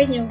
pequeño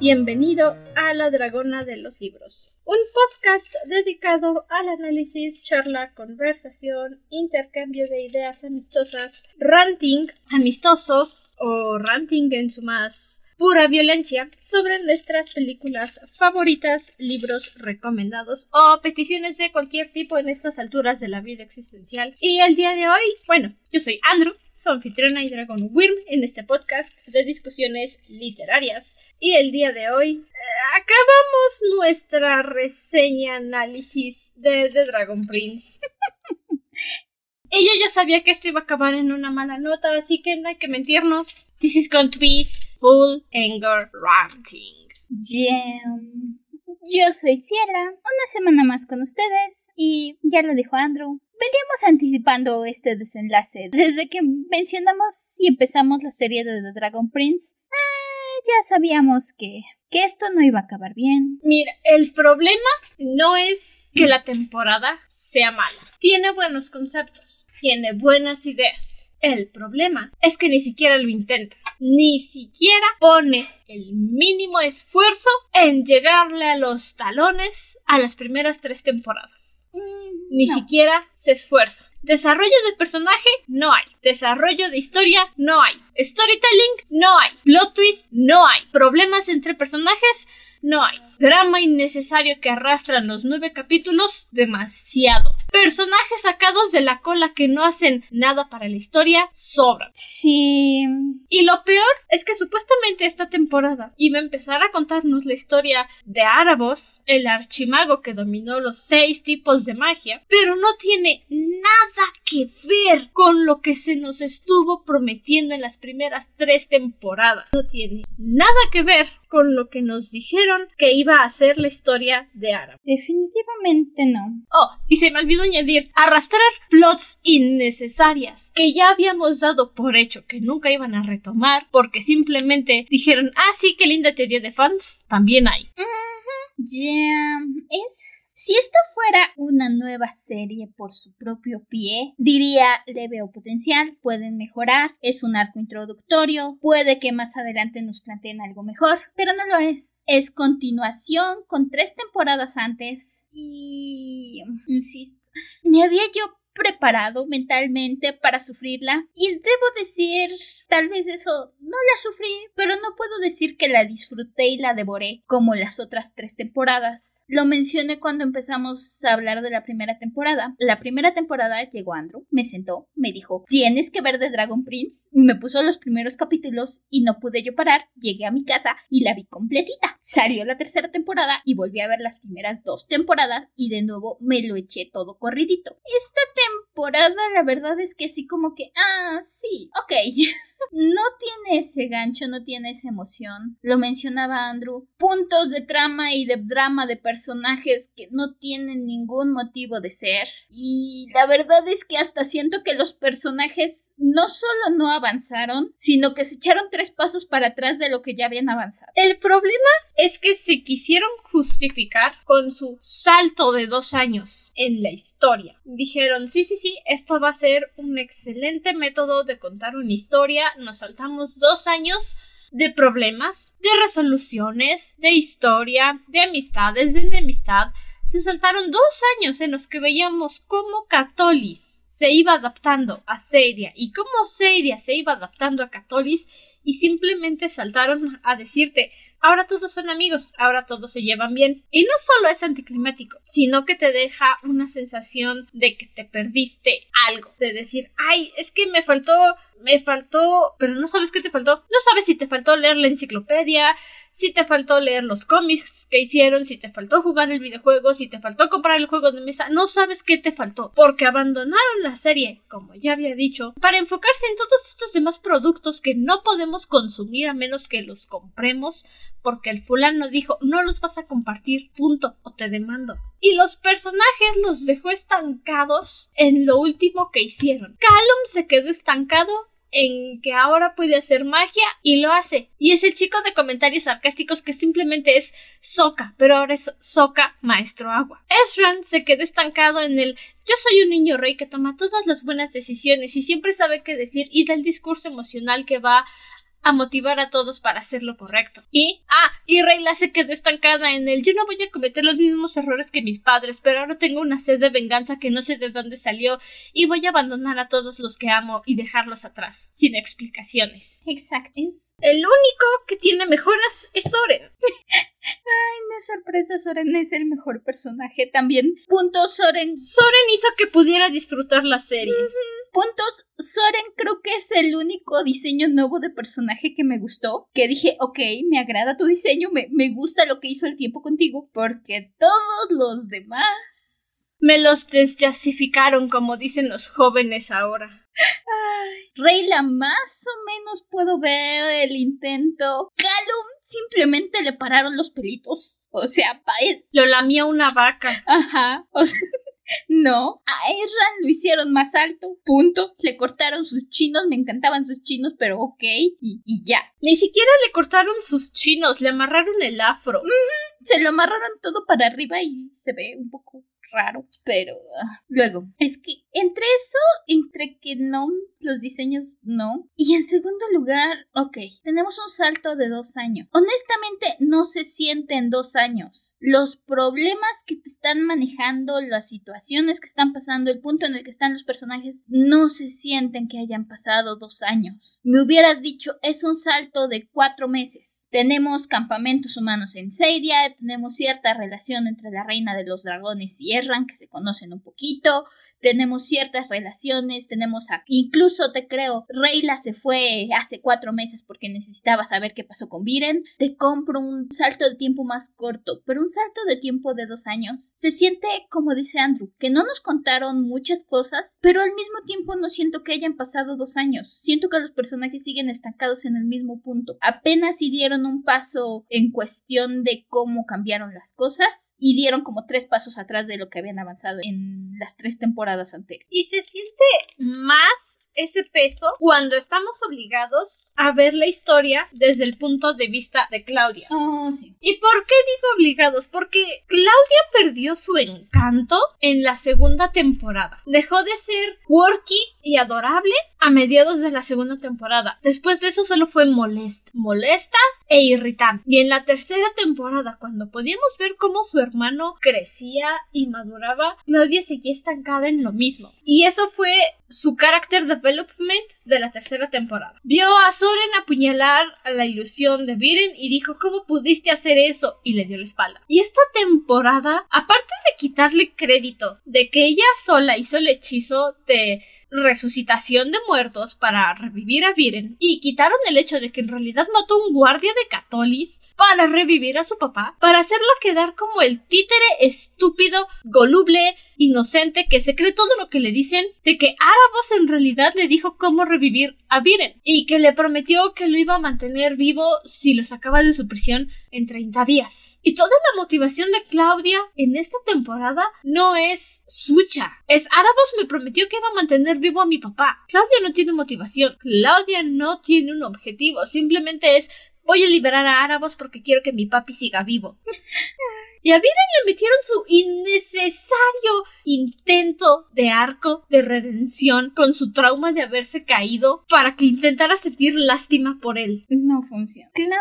bienvenido a La Dragona de los Libros, un podcast dedicado al análisis, charla, conversación, intercambio de ideas amistosas, ranting amistoso o ranting en su más pura violencia sobre nuestras películas favoritas, libros recomendados o peticiones de cualquier tipo en estas alturas de la vida existencial. Y el día de hoy, bueno, yo soy Andrew su anfitriona y Dragon Wyrm en este podcast de discusiones literarias. Y el día de hoy eh, acabamos nuestra reseña análisis de The Dragon Prince. Ella ya sabía que esto iba a acabar en una mala nota, así que no hay que mentirnos. This is going to be full anger ranting. Yo soy Ciela, una semana más con ustedes y ya lo dijo Andrew, veníamos anticipando este desenlace desde que mencionamos y empezamos la serie de The Dragon Prince. Eh, ya sabíamos que, que esto no iba a acabar bien. Mira, el problema no es que la temporada sea mala. Tiene buenos conceptos, tiene buenas ideas. El problema es que ni siquiera lo intenta ni siquiera pone el mínimo esfuerzo en llegarle a los talones a las primeras tres temporadas. Mm, ni siquiera se esfuerza. Desarrollo de personaje no hay. Desarrollo de historia no hay. Storytelling no hay. Plot twist no hay. Problemas entre personajes no hay. Drama innecesario que arrastran los nueve capítulos, demasiado. Personajes sacados de la cola que no hacen nada para la historia, sobran. Sí. Y lo peor es que supuestamente esta temporada iba a empezar a contarnos la historia de Árabos, el archimago que dominó los seis tipos de magia, pero no tiene nada que ver con lo que se nos estuvo prometiendo en las primeras tres temporadas. No tiene nada que ver con lo que nos dijeron que iba a ser la historia de Arab. Definitivamente no. Oh, y se me olvidó añadir, arrastrar plots innecesarias que ya habíamos dado por hecho que nunca iban a retomar porque simplemente dijeron, ah, sí, qué linda teoría de fans, también hay. Ya, es si esta fuera una nueva serie por su propio pie, diría le veo potencial, pueden mejorar, es un arco introductorio, puede que más adelante nos planteen algo mejor, pero no lo es. Es continuación con tres temporadas antes y... insisto, me había yo preparado mentalmente para sufrirla y debo decir Tal vez eso no la sufrí, pero no puedo decir que la disfruté y la devoré como las otras tres temporadas. Lo mencioné cuando empezamos a hablar de la primera temporada. La primera temporada llegó Andrew, me sentó, me dijo, tienes que ver The Dragon Prince. Me puso los primeros capítulos y no pude yo parar. Llegué a mi casa y la vi completita. Salió la tercera temporada y volví a ver las primeras dos temporadas y de nuevo me lo eché todo corridito. Esta temporada la verdad es que sí como que, ah, sí, ok. no tiene ese gancho, no tiene esa emoción. Lo mencionaba Andrew. Puntos de trama y de drama de personajes que no tienen ningún motivo de ser. Y la verdad es que hasta siento que los personajes no solo no avanzaron, sino que se echaron tres pasos para atrás de lo que ya habían avanzado. El problema es que se quisieron justificar con su salto de dos años en la historia. Dijeron, sí, sí, sí, esto va a ser un excelente método de contar una historia nos saltamos dos años de problemas, de resoluciones, de historia, de amistades, de enemistad. Se saltaron dos años en los que veíamos cómo Catolis se iba adaptando a Seidia y cómo Seidia se iba adaptando a Catolis y simplemente saltaron a decirte ahora todos son amigos, ahora todos se llevan bien. Y no solo es anticlimático, sino que te deja una sensación de que te perdiste algo, de decir, ay, es que me faltó me faltó, pero no sabes qué te faltó. No sabes si te faltó leer la enciclopedia, si te faltó leer los cómics que hicieron, si te faltó jugar el videojuego, si te faltó comprar el juego de mesa, no sabes qué te faltó, porque abandonaron la serie, como ya había dicho, para enfocarse en todos estos demás productos que no podemos consumir a menos que los compremos, porque el fulano dijo no los vas a compartir, punto, o te demando. Y los personajes los dejó estancados en lo último que hicieron. Callum se quedó estancado en que ahora puede hacer magia y lo hace. Y es el chico de comentarios sarcásticos que simplemente es Soka, pero ahora es Soka Maestro Agua. Ezran se quedó estancado en el yo soy un niño rey que toma todas las buenas decisiones y siempre sabe qué decir y da el discurso emocional que va a motivar a todos para hacer lo correcto. Y, ah, y Reyla se quedó estancada en el yo no voy a cometer los mismos errores que mis padres, pero ahora tengo una sed de venganza que no sé de dónde salió y voy a abandonar a todos los que amo y dejarlos atrás, sin explicaciones. Exacto. El único que tiene mejoras es Soren. Ay, no es sorpresa, Soren es el mejor personaje también. Punto, Soren. Soren hizo que pudiera disfrutar la serie. Puntos, Soren creo que es el único diseño nuevo de personaje que me gustó. Que dije, ok, me agrada tu diseño, me, me gusta lo que hizo el tiempo contigo. Porque todos los demás... Me los desjasificaron, como dicen los jóvenes ahora. Reyla, más o menos puedo ver el intento. Calum simplemente le pararon los pelitos. O sea, pa él. Lo lamía una vaca. Ajá. O sea, no. A Erran lo hicieron más alto. Punto. Le cortaron sus chinos. Me encantaban sus chinos, pero ok. Y, y ya. Ni siquiera le cortaron sus chinos. Le amarraron el afro. Se lo amarraron todo para arriba y se ve un poco raro, pero ah, luego, es que entre eso, entre que no, los diseños no, y en segundo lugar, ok, tenemos un salto de dos años. Honestamente, no se siente en dos años. Los problemas que te están manejando, las situaciones que están pasando, el punto en el que están los personajes, no se sienten que hayan pasado dos años. Me hubieras dicho, es un salto de cuatro meses. Tenemos campamentos humanos en Seidia, tenemos cierta relación entre la reina de los dragones y que se conocen un poquito, tenemos ciertas relaciones, tenemos a, incluso te creo, Reyla se fue hace cuatro meses porque necesitaba saber qué pasó con Viren, te compro un salto de tiempo más corto, pero un salto de tiempo de dos años. Se siente, como dice Andrew, que no nos contaron muchas cosas, pero al mismo tiempo no siento que hayan pasado dos años, siento que los personajes siguen estancados en el mismo punto, apenas si dieron un paso en cuestión de cómo cambiaron las cosas, y dieron como tres pasos atrás de lo que habían avanzado en las tres temporadas anteriores. Y se siente más ese peso cuando estamos obligados a ver la historia desde el punto de vista de Claudia. Oh, sí. ¿Y por qué digo obligados? Porque Claudia perdió su encanto en la segunda temporada. Dejó de ser quirky y adorable a mediados de la segunda temporada. Después de eso solo fue molesta, molesta e irritante. Y en la tercera temporada, cuando podíamos ver cómo su hermano crecía y maduraba, Claudia seguía estancada en lo mismo. Y eso fue su carácter development de la tercera temporada. Vio a Soren apuñalar a la ilusión de Viren y dijo ¿Cómo pudiste hacer eso? y le dio la espalda. Y esta temporada, aparte de quitarle crédito de que ella sola hizo el hechizo de resucitación de muertos para revivir a Viren. Y quitaron el hecho de que en realidad mató un guardia de Catolis para revivir a su papá, para hacerlo quedar como el títere estúpido, goluble, inocente que se cree todo lo que le dicen de que Árabos en realidad le dijo cómo revivir a Viren y que le prometió que lo iba a mantener vivo si lo sacaba de su prisión en 30 días. Y toda la motivación de Claudia en esta temporada no es sucha. Es Árabos me prometió que iba a mantener vivo a mi papá. Claudia no tiene motivación. Claudia no tiene un objetivo. Simplemente es voy a liberar a Árabos porque quiero que mi papi siga vivo. Y a Viren le metieron su innecesario intento de arco de redención con su trauma de haberse caído para que intentara sentir lástima por él. No funciona. Claudia,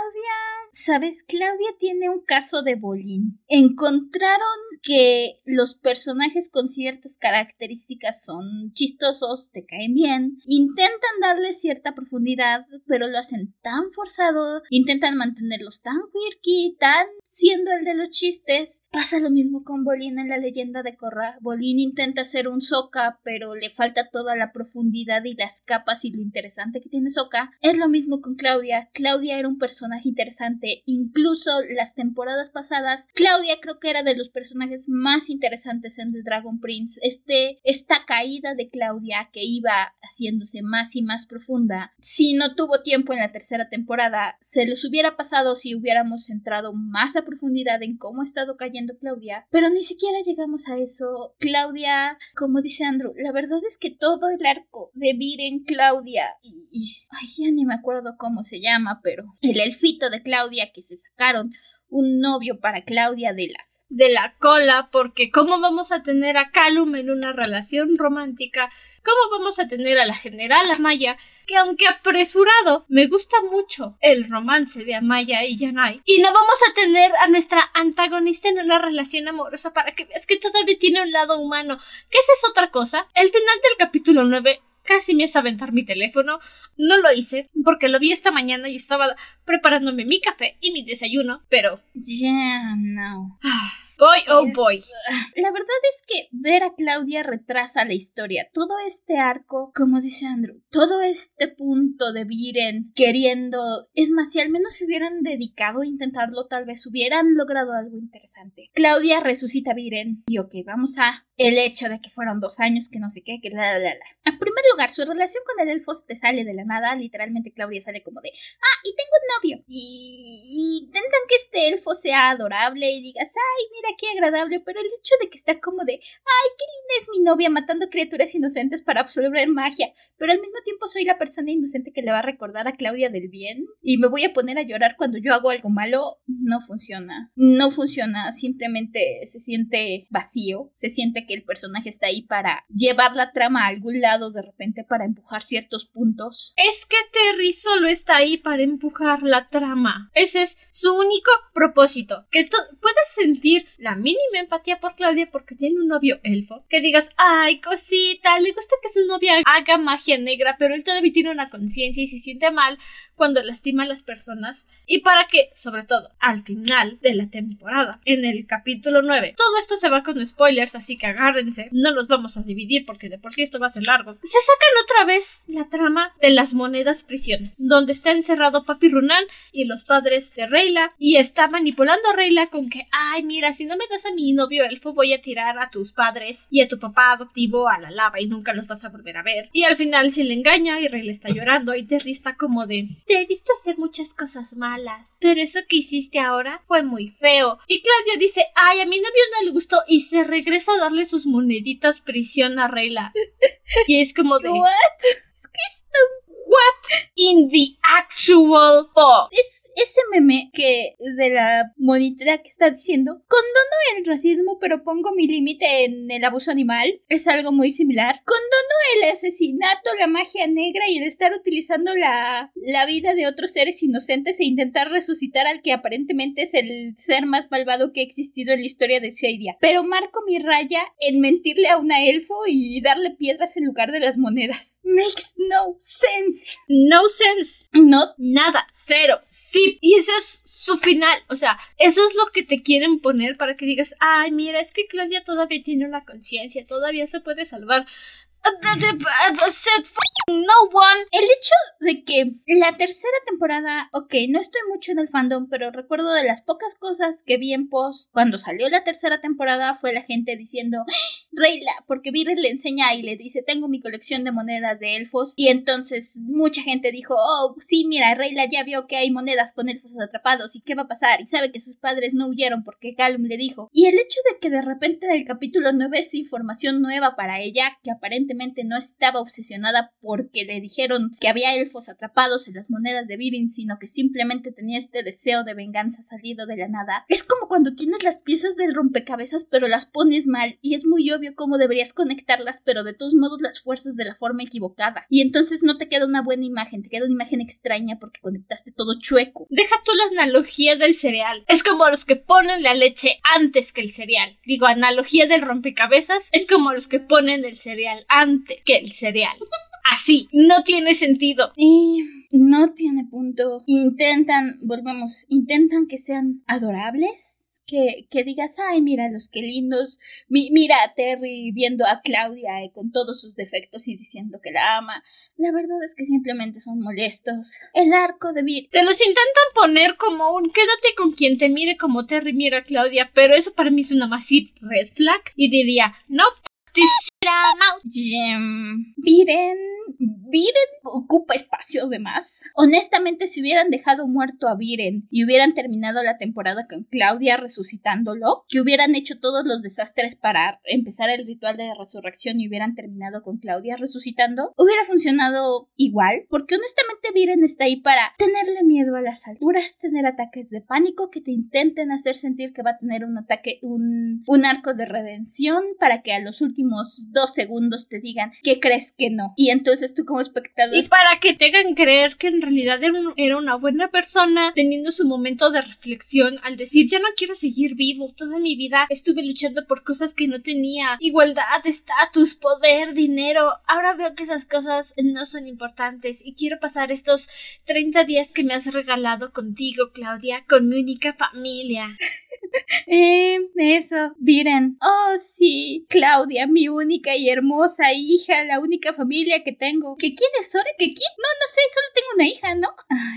¿sabes? Claudia tiene un caso de bolín. Encontraron que los personajes con ciertas características son chistosos, te caen bien, intentan darle cierta profundidad, pero lo hacen tan forzado, intentan mantenerlos tan quirky, tan siendo el de los chistes. Pasa lo mismo con Bolín en la leyenda de Korra. Bolín intenta hacer un Soka, pero le falta toda la profundidad y las capas y lo interesante que tiene Soka. Es lo mismo con Claudia. Claudia era un personaje interesante, incluso las temporadas pasadas. Claudia creo que era de los personajes más interesantes en The Dragon Prince. Este, esta caída de Claudia que iba haciéndose más y más profunda. Si no tuvo tiempo en la tercera temporada, se los hubiera pasado si hubiéramos entrado más a profundidad en cómo ha cayendo Claudia. Pero ni siquiera llegamos a eso. Claudia, como dice Andrew, la verdad es que todo el arco de Viren, Claudia y, ay, ya ni me acuerdo cómo se llama, pero el elfito de Claudia que se sacaron un novio para Claudia de de la cola, porque ¿cómo vamos a tener a Calum en una relación romántica? ¿Cómo vamos a tener a la general Amaya? Que aunque apresurado, me gusta mucho el romance de Amaya y Yanai. Y no vamos a tener a nuestra antagonista en una relación amorosa para que veas que todavía tiene un lado humano. Que esa es otra cosa. El final del capítulo 9 casi me hace aventar mi teléfono. No lo hice porque lo vi esta mañana y estaba preparándome mi café y mi desayuno, pero... Ya, no. Boy, oh boy. La verdad es que ver a Claudia retrasa la historia. Todo este arco, como dice Andrew, todo este punto de Viren queriendo. Es más, si al menos se hubieran dedicado a intentarlo, tal vez hubieran logrado algo interesante. Claudia resucita a Viren. Y ok, vamos a el hecho de que fueron dos años, que no sé qué, que la, la, la. En primer lugar, su relación con el elfo te sale de la nada. Literalmente, Claudia sale como de, ah, y tengo novio. Y, intentan que este elfo sea adorable y digas, ay, mira qué agradable. Pero el hecho de que está como de, ay, qué linda es mi novia matando criaturas inocentes para absorber magia. Pero al mismo tiempo soy la persona inocente que le va a recordar a Claudia del bien. Y me voy a poner a llorar cuando yo hago algo malo. No funciona. No funciona. Simplemente se siente vacío. Se siente que el personaje está ahí para llevar la trama a algún lado de repente para empujar ciertos puntos. Es que Terry solo está ahí para empujar la trama. Ese es su único propósito. Que puedas sentir la mínima empatía por Claudia porque tiene un novio elfo. Que digas, ay, cosita, le gusta que su novia haga magia negra, pero él todavía tiene una conciencia y se siente mal cuando lastima a las personas y para que, sobre todo, al final de la temporada, en el capítulo 9, todo esto se va con spoilers, así que agárrense, no los vamos a dividir porque de por sí esto va a ser largo. Se sacan otra vez la trama de las monedas prisión, donde está encerrado Papi Runan y los padres de Reyla y está manipulando a Reyla con que, ay, mira, si no me das a mi novio elfo voy a tirar a tus padres y a tu papá adoptivo a la lava y nunca los vas a volver a ver. Y al final si le engaña y Reyla está llorando y Terry está como de, te he visto hacer muchas cosas malas, pero eso que hiciste ahora fue muy feo. Y Claudia dice, ay, a mi novio no le gustó y se regresa a darle sus moneditas prisión a Reyla. y es como de... ¿What? Es que está What in the actual fuck? Es ese meme que de la monitora que está diciendo, condono el racismo pero pongo mi límite en el abuso animal. Es algo muy similar. Condono el asesinato, la magia negra y el estar utilizando la, la vida de otros seres inocentes e intentar resucitar al que aparentemente es el ser más malvado que ha existido en la historia de Shadia. Pero marco mi raya en mentirle a una elfo y darle piedras en lugar de las monedas. Makes no sense. No sense. No. Nada. Cero. Sí. Y eso es su final. O sea, eso es lo que te quieren poner para que digas, ay, mira, es que Claudia todavía tiene una conciencia, todavía se puede salvar. No one. El hecho de que la tercera temporada, ok, no estoy mucho en el fandom, pero recuerdo de las pocas cosas que vi en post cuando salió la tercera temporada fue la gente diciendo, ¡Ah! Reyla, porque Viren le enseña y le dice, tengo mi colección de monedas de elfos, y entonces mucha gente dijo, oh, sí, mira, Reyla ya vio que hay monedas con elfos atrapados, ¿y qué va a pasar? Y sabe que sus padres no huyeron porque Calum le dijo. Y el hecho de que de repente en el capítulo 9 es información nueva para ella, que aparentemente no estaba obsesionada por porque le dijeron que había elfos atrapados en las monedas de Virin, sino que simplemente tenía este deseo de venganza salido de la nada. Es como cuando tienes las piezas del rompecabezas pero las pones mal y es muy obvio cómo deberías conectarlas, pero de todos modos las fuerzas de la forma equivocada. Y entonces no te queda una buena imagen, te queda una imagen extraña porque conectaste todo chueco. Deja tú la analogía del cereal. Es como los que ponen la leche antes que el cereal. Digo, analogía del rompecabezas es como los que ponen el cereal antes que el cereal. así. No tiene sentido. Y no tiene punto. Intentan, volvemos, intentan que sean adorables. Que, que, digas, ay, mira los que lindos, mira a Terry viendo a Claudia eh, con todos sus defectos y diciendo que la ama. La verdad es que simplemente son molestos. El arco de Vir. Te los intentan poner como un quédate con quien te mire como Terry mira a Claudia, pero eso para mí es una massive red flag y diría, no, this Viren Viren ocupa espacio de más. Honestamente, si hubieran dejado muerto a Viren y hubieran terminado la temporada con Claudia resucitándolo, que hubieran hecho todos los desastres para empezar el ritual de resurrección y hubieran terminado con Claudia resucitando, hubiera funcionado igual, porque honestamente Viren está ahí para tenerle miedo a las alturas, tener ataques de pánico que te intenten hacer sentir que va a tener un ataque, un, un arco de redención para que a los últimos dos segundos te digan que crees que no. Y entonces tú como espectador. Y para que te hagan creer que en realidad era una buena persona, teniendo su momento de reflexión al decir ya no quiero seguir vivo, toda mi vida estuve luchando por cosas que no tenía, igualdad, estatus, poder, dinero, ahora veo que esas cosas no son importantes y quiero pasar estos 30 días que me has regalado contigo, Claudia, con mi única familia. eh, eso, miren. Oh, sí, Claudia, mi única y hermosa hija, la única familia que tengo. ¿Que quién es Sora? ¿Que quién? No, no sé, solo tengo una hija, ¿no?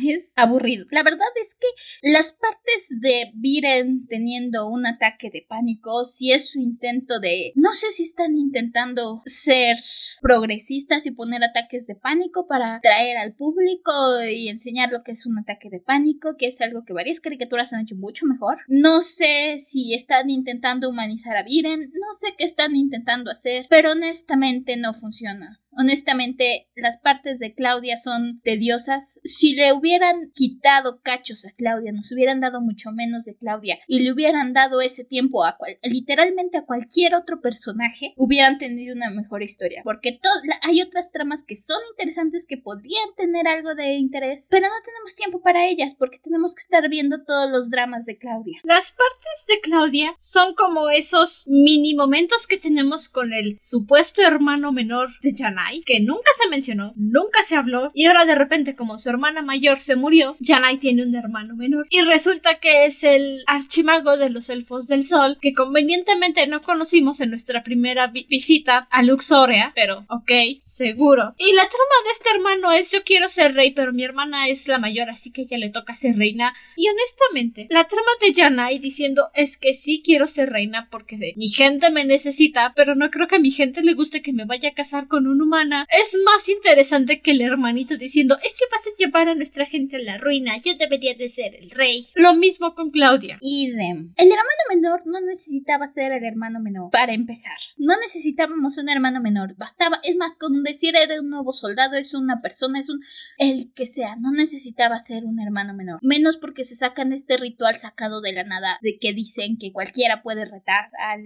es aburrido. La verdad es que las partes de Viren teniendo un ataque de pánico, si es su intento de... No sé si están intentando ser progresistas y poner ataques de pánico para atraer al público y enseñar lo que es un ataque de pánico, que es algo que varias caricaturas han hecho mucho mejor. No sé si están intentando humanizar a Viren, no sé qué están intentando hacer, pero honestamente no funciona. Honestamente, las partes de Claudia son tediosas. Si le hubieran quitado cachos a Claudia, nos hubieran dado mucho menos de Claudia y le hubieran dado ese tiempo a literalmente a cualquier otro personaje, hubieran tenido una mejor historia. Porque hay otras tramas que son interesantes que podrían tener algo de interés, pero no tenemos tiempo para ellas porque tenemos que estar viendo todos los dramas de Claudia. Las partes de Claudia son como esos mini momentos que tenemos con el supuesto hermano menor de Jana que nunca se mencionó, nunca se habló, y ahora de repente como su hermana mayor se murió, Janai tiene un hermano menor. Y resulta que es el archimago de los elfos del sol, que convenientemente no conocimos en nuestra primera visita a Luxoria, pero ok, seguro. Y la trama de este hermano es yo quiero ser rey, pero mi hermana es la mayor, así que ella le toca ser reina. Y honestamente, la trama de Janai diciendo es que sí quiero ser reina porque mi gente me necesita, pero no creo que a mi gente le guste que me vaya a casar con un humano es más interesante que el hermanito diciendo es que vas a llevar a nuestra gente a la ruina, yo debería de ser el rey. Lo mismo con Claudia. Idem. El hermano menor no necesitaba ser el hermano menor para empezar. No necesitábamos un hermano menor. Bastaba, es más, con decir era un nuevo soldado, es una persona, es un... el que sea. No necesitaba ser un hermano menor. Menos porque se sacan este ritual sacado de la nada que dicen que cualquiera puede retar al,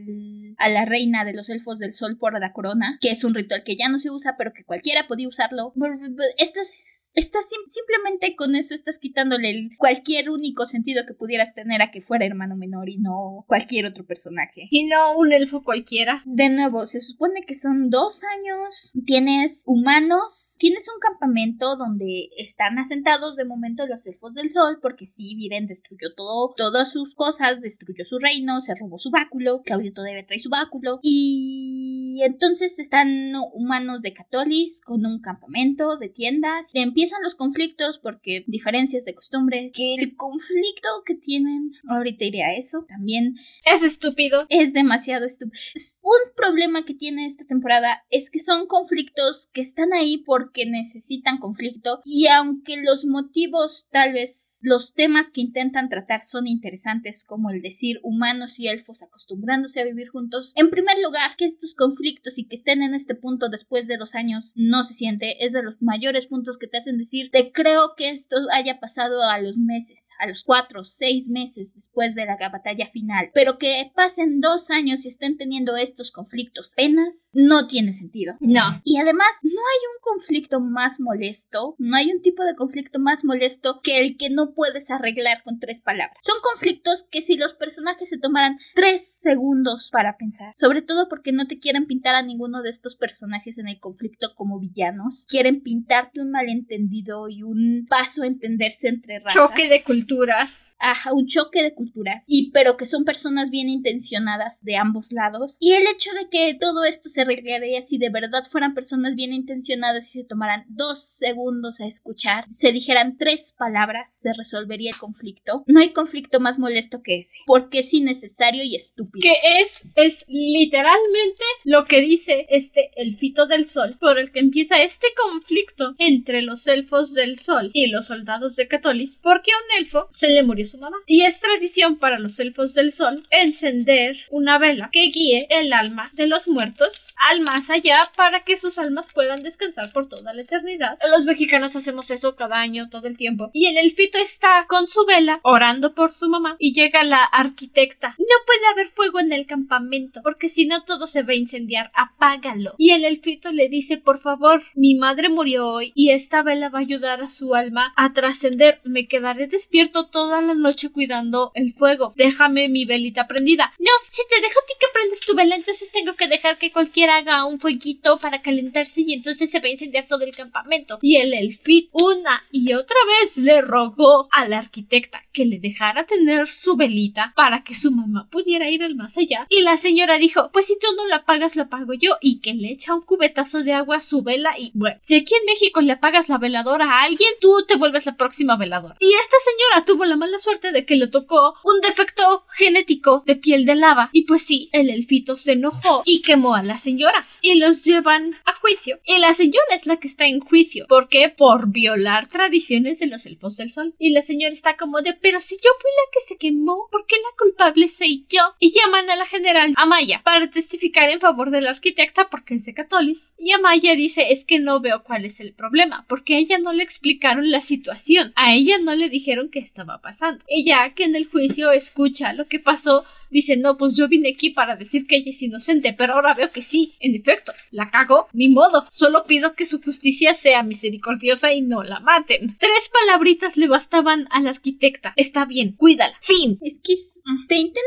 a la reina de los elfos del sol por la corona, que es un ritual que ya no se usa pero que cualquiera podía usarlo. Estas Estás simplemente con eso estás quitándole cualquier único sentido que pudieras tener a que fuera hermano menor y no cualquier otro personaje. Y no un elfo cualquiera. De nuevo, se supone que son dos años, tienes humanos, tienes un campamento donde están asentados de momento los elfos del sol, porque sí, Viren destruyó todo, todas sus cosas, destruyó su reino, se robó su báculo, Claudio todavía trae su báculo, y entonces están humanos de Catolis con un campamento de tiendas, empiezan los conflictos porque diferencias de costumbre, que el conflicto que tienen, ahorita iré a eso, también es estúpido. Es demasiado estúpido. Un problema que tiene esta temporada es que son conflictos que están ahí porque necesitan conflicto y aunque los motivos tal vez los temas que intentan tratar son interesantes como el decir humanos y elfos acostumbrándose a vivir juntos, en primer lugar que estos conflictos y que estén en este punto después de dos años no se siente, es de los mayores puntos que te hacen decir, te creo que esto haya pasado a los meses, a los cuatro, seis meses después de la batalla final, pero que pasen dos años y estén teniendo estos conflictos apenas, no tiene sentido. No. Y además, no hay un conflicto más molesto, no hay un tipo de conflicto más molesto que el que no puedes arreglar con tres palabras. Son conflictos que si los personajes se tomaran tres segundos para pensar, sobre todo porque no te quieren pintar a ninguno de estos personajes en el conflicto como villanos, quieren pintarte un malentendido y un paso a entenderse entre razas. Choque de culturas. Ajá, un choque de culturas. Y pero que son personas bien intencionadas de ambos lados. Y el hecho de que todo esto se arreglaría si de verdad fueran personas bien intencionadas y se tomaran dos segundos a escuchar, se dijeran tres palabras, se resolvería el conflicto. No hay conflicto más molesto que ese. Porque es innecesario y estúpido. Que es, es literalmente lo lo que dice este elfito del sol, por el que empieza este conflicto entre los elfos del sol y los soldados de Catolis, porque a un elfo se le murió su mamá. Y es tradición para los elfos del sol encender una vela que guíe el alma de los muertos al más allá para que sus almas puedan descansar por toda la eternidad. Los mexicanos hacemos eso cada año, todo el tiempo. Y el elfito está con su vela orando por su mamá y llega la arquitecta. No puede haber fuego en el campamento porque si no todo se va a incendiar. Apágalo. Y el elfito le dice por favor, mi madre murió hoy y esta vela va a ayudar a su alma a trascender. Me quedaré despierto toda la noche cuidando el fuego. Déjame mi velita prendida. No, si te dejo a ti que prendes tu vela, entonces tengo que dejar que cualquiera haga un fueguito para calentarse y entonces se va a incendiar todo el campamento. Y el elfito una y otra vez le rogó a la arquitecta que le dejara tener su velita para que su mamá pudiera ir al más allá. Y la señora dijo, pues si tú no la pagas, la pago yo. Y que le echa un cubetazo de agua a su vela. Y bueno, si aquí en México le pagas la veladora a alguien, tú te vuelves la próxima veladora. Y esta señora tuvo la mala suerte de que le tocó un defecto genético de piel de lava. Y pues sí, el elfito se enojó y quemó a la señora. Y los llevan a juicio. Y la señora es la que está en juicio. ¿Por qué? Por violar tradiciones de los elfos del sol. Y la señora está como de, pero si yo fui la que se quemó, ¿por qué la culpable soy yo? Y llaman a la general Amaya para testificar en favor de la arquitecta porque es de Catolis. Y Amaya dice, es que no veo cuál es el problema, porque ella no le explicaron la situación, a ella no le dijeron qué estaba pasando. Ella que en el juicio escucha lo que pasó, dice, no, pues yo vine aquí para decir que ella es inocente, pero ahora veo que sí, en efecto, la cago, ni modo, solo pido que su justicia sea misericordiosa y no la maten. Tres palabritas le bastaban a la arquitecta. Está bien, cuídala. Fin. Es que te intentan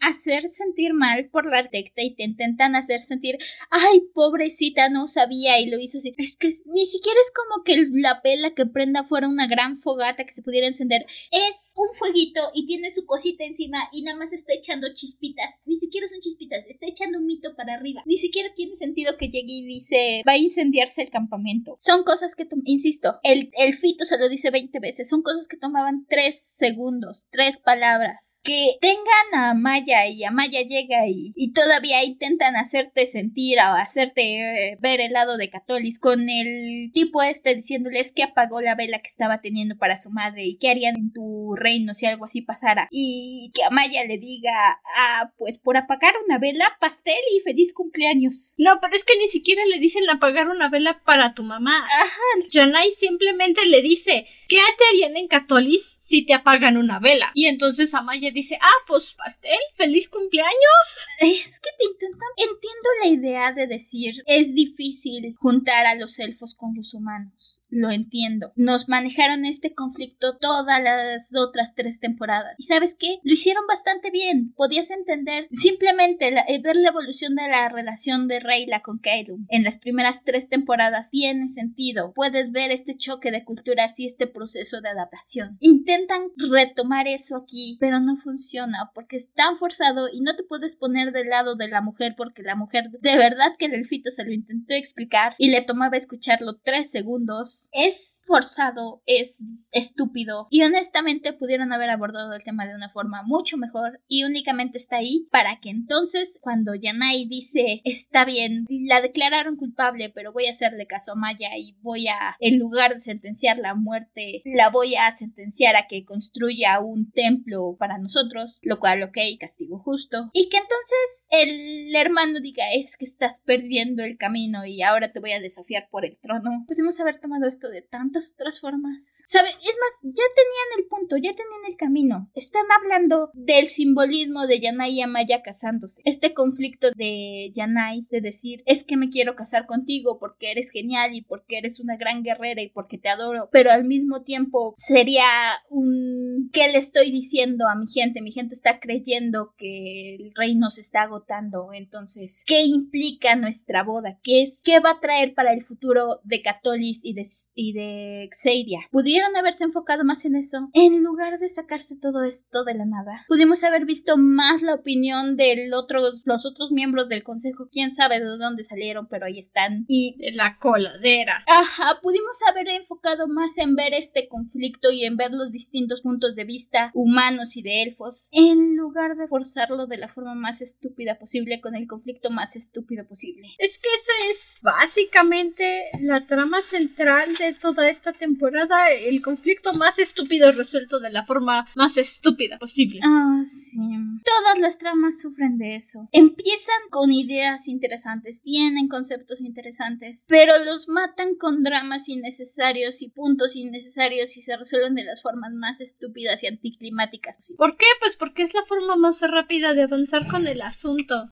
hacer sentir mal por la arquitecta y te intentan hacer sentir, ay, pobrecita, no sabía y lo hizo así. Es que ni siquiera es como que la vela que prenda fuera una gran fogata que se pudiera encender. Es un fueguito y tiene su cosita encima y nada más está echando chispitas. Ni siquiera son chispitas, está echando un mito para arriba. Ni siquiera tiene sentido que llegue y dice, va a incendiarse el campamento. Son cosas que, insisto, el, el fito se lo dice 20 veces. Son cosas que tomaban 3 segundos, 3 palabras. Que tengan a Maya y Amaya llega y, y todavía intentan hacerte sentir o hacerte eh, ver el lado de Catolis con el tipo este diciéndoles que apagó la vela que estaba teniendo para su madre y qué harían en tu reino si algo así pasara. Y que Amaya le diga ah, pues por apagar una vela, pastel y feliz cumpleaños. No, pero es que ni siquiera le dicen apagar una vela para tu mamá. Ajá. Janai simplemente le dice, ¿qué te harían en Catolis si te apagan una vela? Y entonces Amaya dice, ah, pues pastel, feliz cumpleaños. Es que te intentan. Entiendo la idea de decir, es difícil juntar a los elfos con los humanos. Lo entiendo. Nos manejaron este conflicto todas las otras tres temporadas. ¿Y sabes qué? Lo hicieron bastante bien. Podías entender simplemente eh, ver la evolución de la relación de Reyla con Kaelum en las primeras tres temporadas tiene sentido. Puedes ver este choque de culturas y este proceso de adaptación. Intentan retomar eso aquí, pero no funciona porque es tan forzado y no te puedes poner del lado de la mujer porque la mujer de verdad que el elfito se lo intentó explicar y le tomaba escucharlo tres segundos. Es forzado, es estúpido y honestamente pudieron haber abordado el tema de una forma mucho mejor y únicamente está ahí para que entonces cuando Yanai dice está bien, la declararon culpable pero voy a hacerle caso a Maya y voy a, en lugar de sentenciarla a muerte, la voy a sentenciar a que construya un templo para nosotros, lo cual ok, castigo justo, y que entonces el hermano diga es que estás perdiendo el camino y ahora te voy a desafiar por el trono. Podemos haber tomado esto de tantas otras formas. ¿Saben? Es más, ya tenían el punto, ya tenían el camino. Están hablando del simbolismo de Yanai y Amaya casándose. Este conflicto de Yanai de decir es que me quiero casar contigo porque eres genial y porque eres una gran guerrera y porque te adoro, pero al mismo tiempo sería un ¿qué le estoy diciendo a mi gente? Mi gente está creyendo que el reino se está agotando, entonces ¿qué implica nuestra boda? ¿Qué es qué va a traer para el futuro de Catolis y de y de Xeidia? ¿Pudieron haberse enfocado más en eso en lugar de sacarse todo esto de la nada? Pudimos haber visto más la opinión de los otros miembros del consejo, quién sabe de dónde salieron, pero ahí están y de la coladera. Ajá, pudimos haber enfocado más en ver este conflicto y en ver los distintos puntos de vista humanos y de elfos, en lugar de forzarlo de la forma más estúpida posible con el conflicto más estúpido posible. Es que esa es básicamente la trama central de toda esta temporada, el conflicto más estúpido resuelto de la forma más estúpida posible. Ah, sí. Todas las tramas sufren de eso. Empiezan con ideas interesantes, tienen conceptos interesantes, pero los matan con dramas innecesarios y puntos innecesarios y se resuelven de las formas más estúpidas y anticlimáticas posibles. ¿Por qué? Pues porque es la forma más rápida de avanzar con el asunto.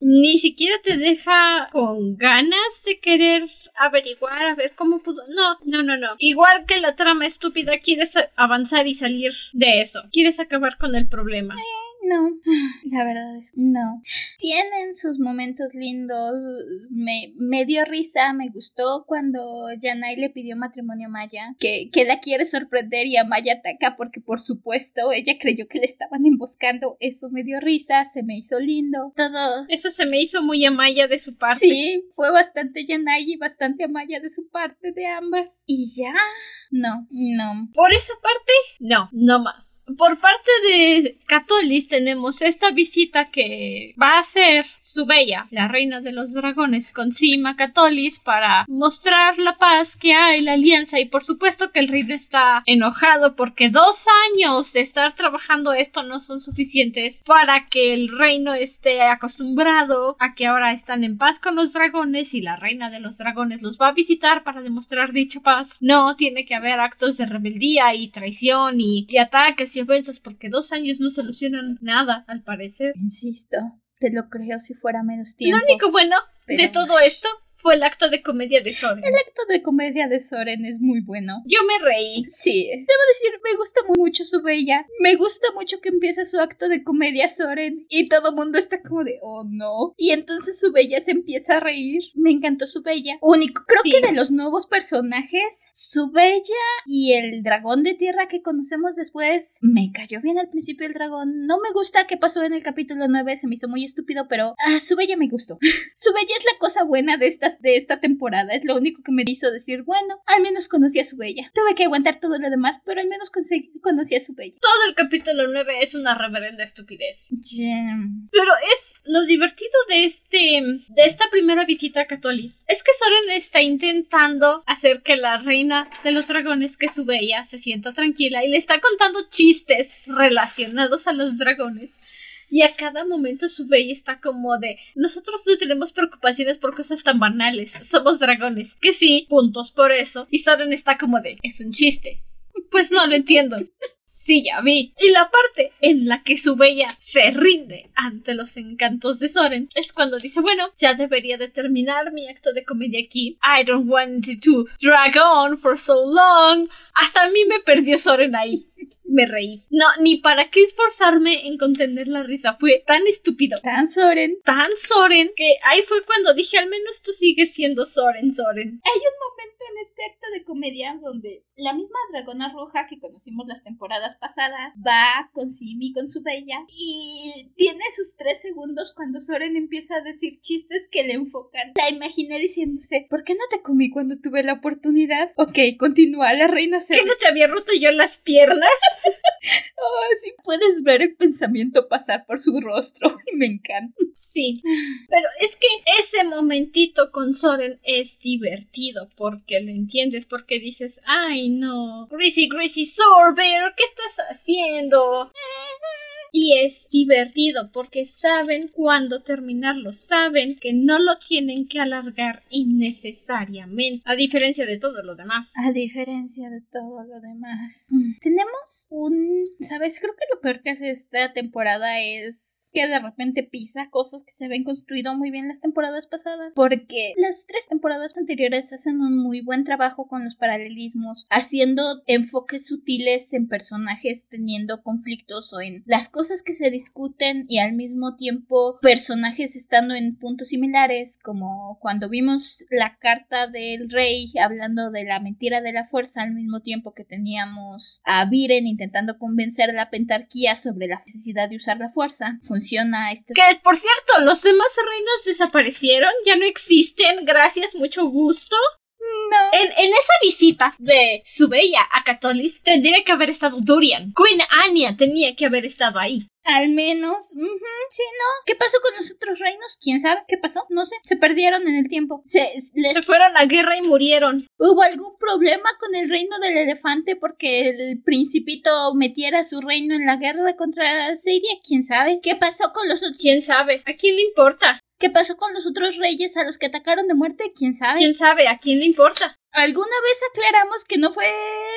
Ni siquiera te deja con ganas de querer averiguar, a ver cómo pudo. No, no, no, no. Igual que la trama estúpida, quieres avanzar y salir de eso. Quieres acabar con el problema. No, la verdad es no. Tienen sus momentos lindos. Me, me dio risa, me gustó cuando Yanai le pidió matrimonio a Maya, que, que la quiere sorprender y a Maya ataca porque por supuesto ella creyó que le estaban emboscando. Eso me dio risa, se me hizo lindo. Todo. Eso se me hizo muy Amaya de su parte. Sí, fue bastante Yanai y bastante Amaya de su parte de ambas. Y ya. No, no. Por esa parte, no, no más. Por parte de Catolis tenemos esta visita que va a hacer su bella, la reina de los dragones, con Sima Catolis para mostrar la paz que hay, la alianza y por supuesto que el reino está enojado porque dos años de estar trabajando esto no son suficientes para que el reino esté acostumbrado a que ahora están en paz con los dragones y la reina de los dragones los va a visitar para demostrar dicha paz. No, tiene que haber actos de rebeldía y traición y, ataques y ofensas porque dos años no solucionan nada, al parecer. Insisto, te lo creo si fuera menos tiempo. Lo único bueno de todo esto fue el acto de comedia de Soren. El acto de comedia de Soren es muy bueno. Yo me reí. Sí, debo decir, me gusta mucho su bella. Me gusta mucho que empieza su acto de comedia Soren y todo el mundo está como de, oh no. Y entonces su bella se empieza a reír. Me encantó su bella. Único. Creo que de los nuevos personajes, su bella y el dragón de tierra que conocemos después, me cayó bien al principio el dragón. No me gusta qué pasó en el capítulo 9, se me hizo muy estúpido, pero ah, su bella me gustó. su bella es la cosa buena de esta de esta temporada. Es lo único que me hizo decir, bueno, al menos conocí a su bella. Tuve que aguantar todo lo demás, pero al menos conocí a su bella. Todo el capítulo 9 es una reverenda estupidez. Pero es lo divertido de este de esta primera visita a Catolis. Es que Soren está intentando hacer que la reina de los dragones, que su bella, se sienta tranquila y le está contando chistes relacionados a los dragones y a cada momento su bella está como de nosotros no tenemos preocupaciones por cosas tan banales, somos dragones. Que sí, puntos por eso. Y Soren está como de es un chiste. Pues no lo entiendo. Sí, ya vi. Y la parte en la que su bella se rinde ante los encantos de Soren es cuando dice, bueno, ya debería de terminar mi acto de comedia aquí. I don't want to drag on for so long. Hasta a mí me perdió Soren ahí me reí. No, ni para qué esforzarme en contener la risa. Fue tan estúpido. Tan Soren. Tan Soren. Que ahí fue cuando dije, al menos tú sigues siendo Soren, Soren. Hay un momento en este acto de comedia donde la misma dragona roja que conocimos las temporadas pasadas va con Simi, con su bella, y tiene sus tres segundos cuando Soren empieza a decir chistes que le enfocan. La imaginé diciéndose, ¿por qué no te comí cuando tuve la oportunidad? Ok, continúa, la reina se... ¿Qué no te había roto yo las piernas? oh, sí, puedes ver el pensamiento pasar por su rostro y me encanta. Sí, pero es que ese momentito con Soren es divertido porque lo entiendes, porque dices, ay no, Greasy Greasy Sorber, ¿qué estás haciendo? y es divertido porque saben cuándo terminarlo, saben que no lo tienen que alargar innecesariamente, a diferencia de todo lo demás. A diferencia de todo lo demás. Mm. Tenemos un, ¿sabes? Creo que lo peor que hace esta temporada es que de repente pisa cosas que se habían construido muy bien las temporadas pasadas, porque las tres temporadas anteriores hacen un muy buen trabajo con los paralelismos, haciendo enfoques sutiles en personajes teniendo conflictos o en las cosas que se discuten y al mismo tiempo personajes estando en puntos similares, como cuando vimos la carta del rey hablando de la mentira de la fuerza al mismo tiempo que teníamos a Viren intentando convencer a la pentarquía sobre la necesidad de usar la fuerza. Este. Que por cierto, los demás reinos desaparecieron, ya no existen, gracias, mucho gusto. No. En, en esa visita de Subeya a Catolis tendría que haber estado Durian. Queen Anya tenía que haber estado ahí. Al menos, ujú, sí, ¿no? ¿Qué pasó con los otros reinos? ¿Quién sabe qué pasó? No sé, se perdieron en el tiempo. Se, les- Se fueron a guerra y murieron. ¿Hubo algún problema con el reino del elefante porque el principito metiera su reino en la guerra contra Seidia? ¿Quién sabe? ¿Qué pasó con los otros? ¿Quién sabe? ¿A quién le importa? ¿Qué pasó con los otros reyes a los que atacaron de muerte? ¿Quién sabe? ¿Quién sabe? ¿A quién le importa? ¿Alguna vez aclaramos que no fue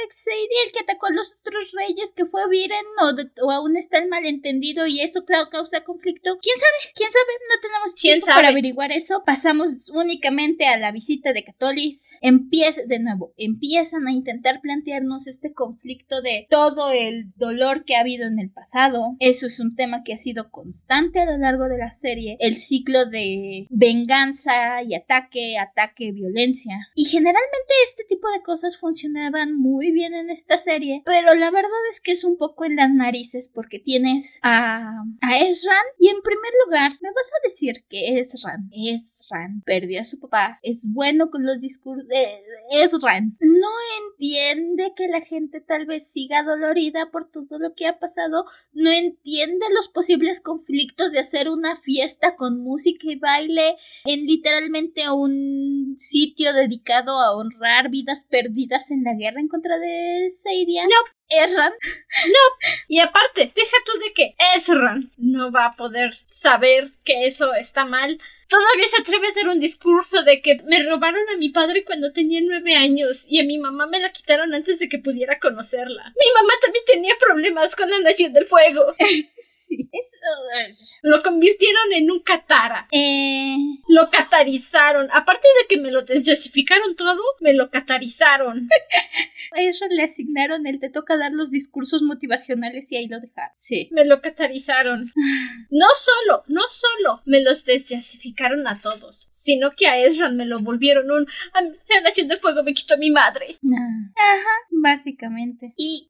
Seidia el que atacó a los otros reyes, que fue Viren o, de- o aún está el malentendido y eso claro causa conflicto? ¿Quién sabe? ¿Quién sabe? No tenemos ¿Quién tiempo para averiguar eso. Pasamos únicamente a la visita de Catolis. Empieza de nuevo, empiezan a intentar plantearnos este conflicto de todo el dolor que ha habido en el pasado. Eso es un tema que ha sido constante a lo largo de la serie. El ciclo de venganza y ataque, ataque, violencia. Y generalmente este tipo de cosas funcionaban muy bien en esta serie, pero la verdad es que es un poco en las narices porque tienes a, a Ezran y en primer lugar me vas a decir que Ezran, Ezran perdió a su papá, es bueno con los discursos de Ezran, no entiende que la gente tal vez siga dolorida por todo lo que ha pasado, no entiende los posibles conflictos de hacer una fiesta con música y baile en literalmente un sitio dedicado a honrar vidas perdidas en la guerra en contra de Seidia. No. Erran. Y aparte, deja tú de que Ezran no va a poder saber que eso está mal. Todavía se atreve a hacer un discurso de que me robaron a mi padre cuando tenía nueve años y a mi mamá me la quitaron antes de que pudiera conocerla. Mi mamá también tenía problemas con la Nación del Fuego. Sí. Es- Lo convirtieron en un catara. eh, Lo catarizaron. Aparte de que me lo desjustificaron todo, me lo catarizaron. a Ezra le asignaron el te toca dar los discursos motivacionales y ahí lo dejaron. Sí. Me lo catarizaron. No solo, no solo me los desjustificaron a todos, sino que a Ezran me lo volvieron un... "A mí La Nación del Fuego me quitó a mi madre. Ajá, básicamente. Y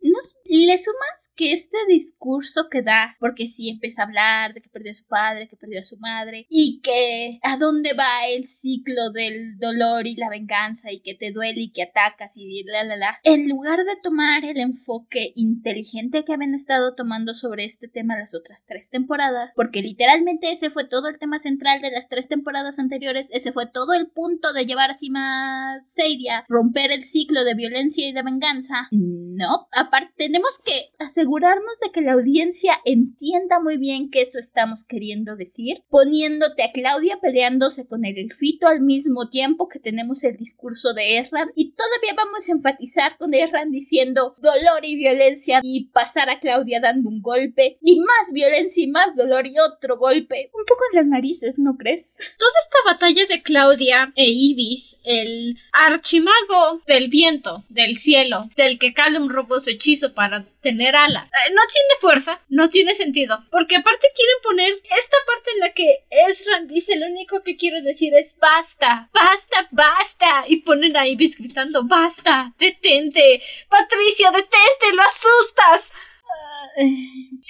le sumas que este discurso que da, porque sí empieza a hablar de que perdió a su padre, que perdió a su madre, y que a dónde va el ciclo del dolor y la venganza, y que te duele y que atacas y la la la. En lugar de tomar el enfoque inteligente que habían estado tomando sobre este tema las otras tres temporadas, porque literalmente ese fue todo el tema central de las tres temporadas anteriores, ese fue todo el punto de llevar a cima a Seidia, romper el ciclo de violencia y de venganza. No, aparte tenemos que asegurarnos de que la audiencia entienda muy bien qué eso estamos queriendo decir, poniéndote a Claudia peleándose con el elfito al mismo tiempo que tenemos el discurso de Erran y todavía vamos a enfatizar con Erran diciendo dolor y violencia y pasar a Claudia dando un golpe y más violencia y más dolor y otro golpe. Un poco en las narices, ¿no crees? Toda esta batalla de Claudia e Ibis, el archimago del viento, del cielo, del que Callum robó su hechizo para tener ala, eh, no tiene fuerza, no tiene sentido, porque aparte quieren poner esta parte en la que Ezran dice lo único que quiero decir es basta, basta, basta, y ponen a Ibis gritando basta, detente, Patricio, detente, lo asustas.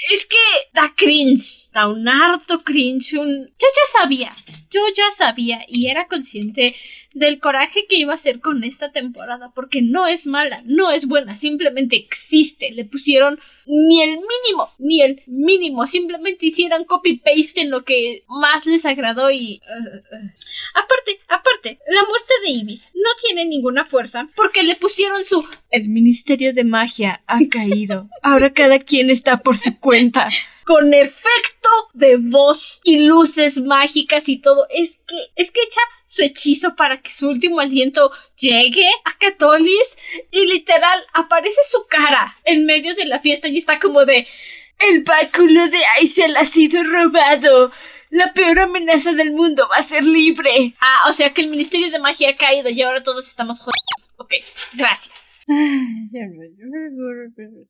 Es que da cringe, da un harto cringe, un... Yo ya sabía, yo ya sabía y era consciente del coraje que iba a hacer con esta temporada, porque no es mala, no es buena, simplemente existe, le pusieron ni el mínimo, ni el mínimo, simplemente hicieron copy-paste en lo que más les agradó y... uh, uh. Aparte, aparte, la muerte de Ibis no tiene ninguna fuerza porque le pusieron su... El Ministerio de Magia ha caído, ahora cada quien está por su cuenta con efecto de voz y luces mágicas y todo. Es que, es que echa su hechizo para que su último aliento llegue a Catolis y literal aparece su cara en medio de la fiesta y está como de el báculo de Aishel ha sido robado. La peor amenaza del mundo va a ser libre. Ah, o sea que el Ministerio de Magia ha caído y ahora todos estamos jodidos. Ok, gracias.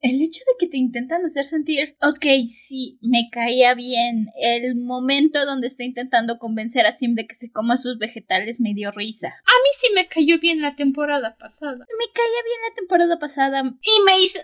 El hecho de que te intentan hacer sentir, ok, sí, me caía bien. El momento donde está intentando convencer a Sim de que se coma sus vegetales me dio risa. A mí sí me cayó bien la temporada pasada. Me caía bien la temporada pasada. Y me hizo.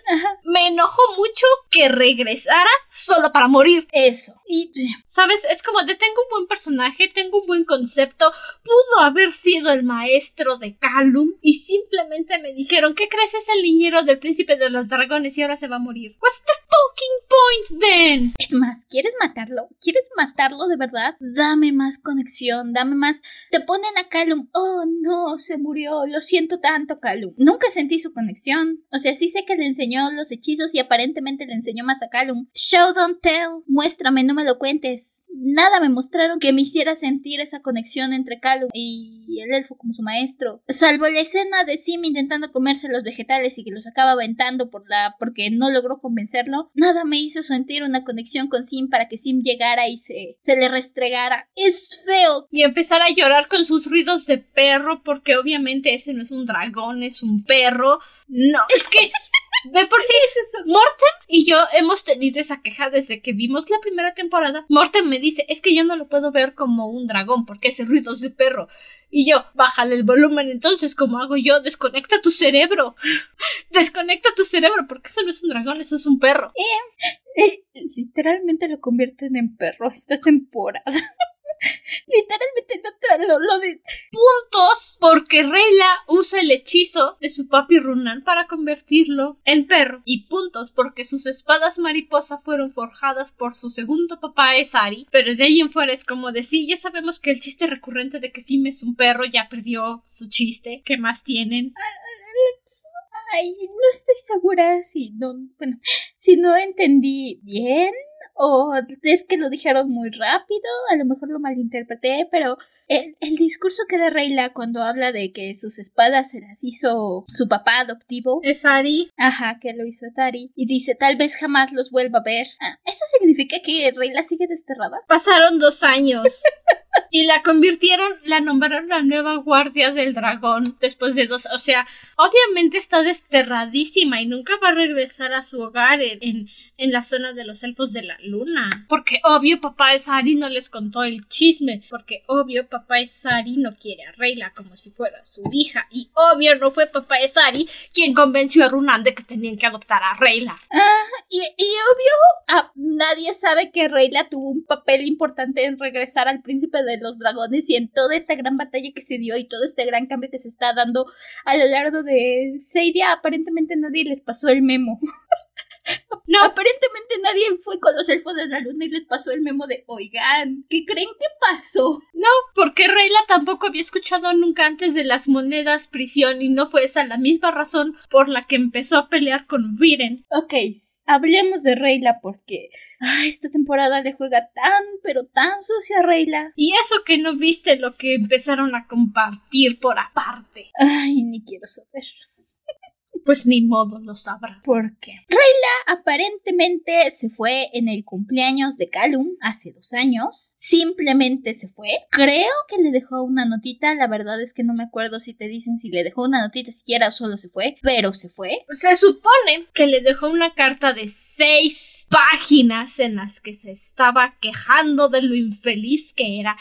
Me enojó mucho que regresara solo para morir. Eso. Y. ¿Sabes? Es como de tengo un buen personaje, tengo un buen concepto. Pudo haber sido el maestro de Calum. Y simplemente me dijeron: ¿Qué Es el niñero del príncipe de los dragones y ahora se va a morir. What's the fucking point then? Es más, ¿quieres matarlo? ¿Quieres matarlo de verdad? Dame más conexión, dame más. Te ponen a Calum. Oh, no, se murió. Lo siento tanto, Calum. Nunca sentí su conexión. O sea, sí sé que le enseñó los hechizos y aparentemente le enseñó más a Calum. Show, don't tell. Muéstrame, no me lo cuentes. Nada me mostraron que me hiciera sentir esa conexión entre Calum y el elfo como su maestro. Salvo la escena de Sim intentando comerse los vegetales y que los acaba aventando por la porque no logró convencerlo. Nada me hizo sentir una conexión con Sim para que Sim llegara y se, se le restregara. Es feo. Y empezar a llorar con sus ruidos de perro porque obviamente ese no es un dragón, es un perro. No, es que de por sí, Morten y yo hemos tenido esa queja desde que vimos la primera temporada. Morten me dice, es que yo no lo puedo ver como un dragón porque ese ruido es de perro. Y yo, bájale el volumen entonces, como hago yo, desconecta tu cerebro. desconecta tu cerebro porque eso no es un dragón, eso es un perro. Eh, eh, literalmente lo convierten en perro esta temporada. Literalmente no lo, lo de... Puntos porque Reyla usa el hechizo de su papi Runan para convertirlo en perro. Y puntos porque sus espadas mariposa fueron forjadas por su segundo papá Ezari. Pero de ahí en fuera es como decir, ya sabemos que el chiste recurrente de que Sim es un perro ya perdió su chiste. ¿Qué más tienen? Ay, no estoy segura si no, bueno, si no entendí bien o es que lo dijeron muy rápido, a lo mejor lo malinterpreté, pero el, el discurso que da Reyla cuando habla de que sus espadas se las hizo su papá adoptivo. Es Ari. Ajá, que lo hizo Atari. Y dice, tal vez jamás los vuelva a ver. Ah, ¿Eso significa que Reyla sigue desterrada? Pasaron dos años. y la convirtieron, la nombraron la nueva guardia del dragón después de dos. O sea, obviamente está desterradísima y nunca va a regresar a su hogar en, en, la zona de los elfos de la luna. Porque obvio papá Ezari no les contó el chisme. Porque obvio papá Ezari no quiere a Reyla como si fuera su hija. Y obvio no fue papá Ezari quien convenció a Runan de que tenían que adoptar a Reyla. Ah, y, y obvio ah, nadie sabe que Reyla tuvo un papel importante en regresar al príncipe de los dragones y en toda esta gran batalla que se dio y todo este gran cambio que se está dando a lo largo de Seidia, aparentemente nadie les pasó el memo. No, aparentemente nadie fue con los elfos de la luna y les pasó el memo de, oigan, ¿qué creen que pasó? No, porque Reyla tampoco había escuchado nunca antes de las monedas prisión y no fue esa la misma razón por la que empezó a pelear con Viren. Ok, hablemos de Reyla porque esta temporada le juega tan, pero tan sucia a Reyla. Y eso que no viste lo que empezaron a compartir por aparte. Ay, ni quiero saber. Pues ni modo lo sabrá. ¿Por qué? Reyla aparentemente se fue en el cumpleaños de Calum hace dos años. Simplemente se fue. Creo que le dejó una notita. La verdad es que no me acuerdo si te dicen si le dejó una notita siquiera o solo se fue. Pero se fue. Se supone que le dejó una carta de seis páginas en las que se estaba quejando de lo infeliz que era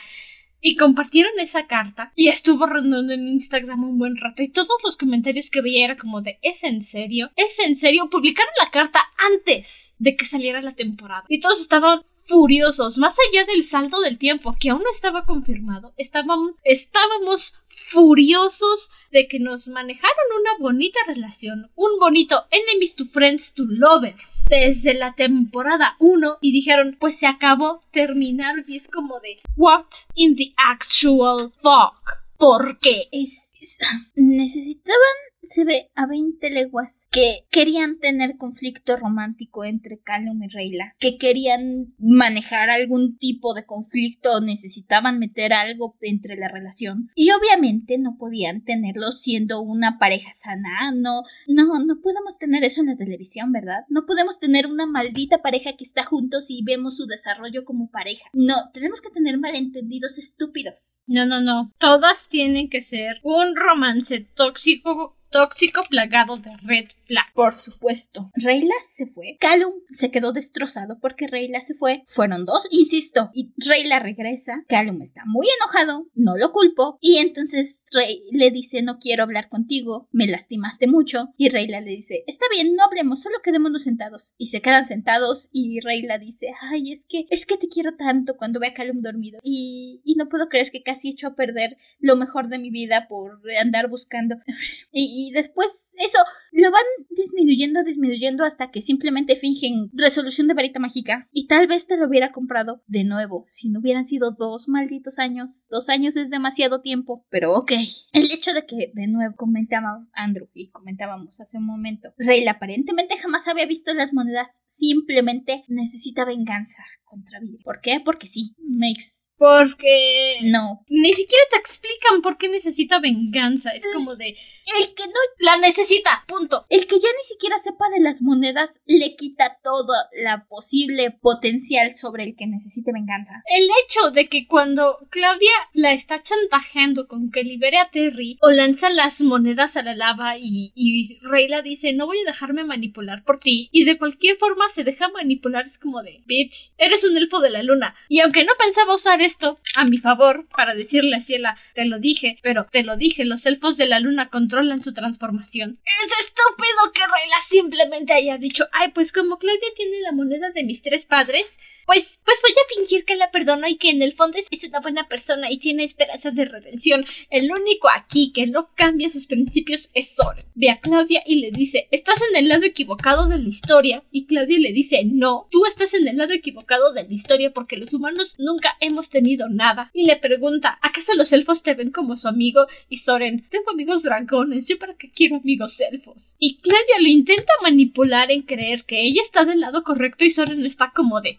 y compartieron esa carta y estuvo rondando en Instagram un buen rato y todos los comentarios que veía era como de ¿es en serio? ¿es en serio? Publicaron la carta antes de que saliera la temporada y todos estaban furiosos más allá del salto del tiempo que aún no estaba confirmado estábamos, estábamos furiosos de que nos manejaron una bonita relación, un bonito enemies to friends to lovers desde la temporada 1 y dijeron pues se acabó, terminar y es como de what in the actual fuck. ¿Por qué? Es, necesitaban se ve a 20 leguas que querían tener conflicto romántico entre Callum y Reyla, que querían manejar algún tipo de conflicto, necesitaban meter algo entre la relación y obviamente no podían tenerlo siendo una pareja sana, no, no, no podemos tener eso en la televisión, ¿verdad? No podemos tener una maldita pareja que está juntos y vemos su desarrollo como pareja. No, tenemos que tener malentendidos estúpidos. No, no, no. Todas tienen que ser romance tóxico tóxico plagado de red flag. Por supuesto. Reyla se fue. Callum se quedó destrozado porque Reyla se fue. Fueron dos, insisto. Y Reyla regresa. Callum está muy enojado. No lo culpo. Y entonces Rey le dice, no quiero hablar contigo. Me lastimaste mucho. Y Reyla le dice, está bien, no hablemos, solo quedémonos sentados. Y se quedan sentados y Reyla dice, ay, es que, es que te quiero tanto cuando ve a Callum dormido. Y, y no puedo creer que casi he hecho a perder lo mejor de mi vida por andar buscando. y después eso lo van disminuyendo, disminuyendo hasta que simplemente fingen resolución de varita mágica. Y tal vez te lo hubiera comprado de nuevo si no hubieran sido dos malditos años. Dos años es demasiado tiempo, pero ok. El hecho de que, de nuevo, comentaba Andrew y comentábamos hace un momento, Rayla aparentemente jamás había visto las monedas, simplemente necesita venganza contra Bill. ¿Por qué? Porque sí, makes porque no. Ni siquiera te explican por qué necesita venganza. Es como de... El que no la necesita, punto. El que ya ni siquiera sepa de las monedas le quita toda la posible potencial sobre el que necesite venganza. El hecho de que cuando Claudia la está chantajeando con que libere a Terry o lanza las monedas a la lava y, y Rayla dice no voy a dejarme manipular por ti y de cualquier forma se deja manipular es como de bitch, eres un elfo de la luna y aunque no pensaba usar esto a mi favor para decirle a Ciela te lo dije, pero te lo dije, los elfos de la luna controlan su transformación. Es estúpido que Rayla simplemente haya dicho, ay, pues como Claudia tiene la moneda de mis tres padres, pues, pues voy a fingir que la perdono y que en el fondo es una buena persona y tiene esperanza de redención. El único aquí que no cambia sus principios es Soren. Ve a Claudia y le dice, estás en el lado equivocado de la historia. Y Claudia le dice, no, tú estás en el lado equivocado de la historia porque los humanos nunca hemos tenido nada. Y le pregunta, ¿acaso los elfos te ven como su amigo? Y Soren, tengo amigos dragones, ¿yo para qué quiero amigos elfos? Y Claudia lo intenta manipular en creer que ella está del lado correcto y Soren está como de...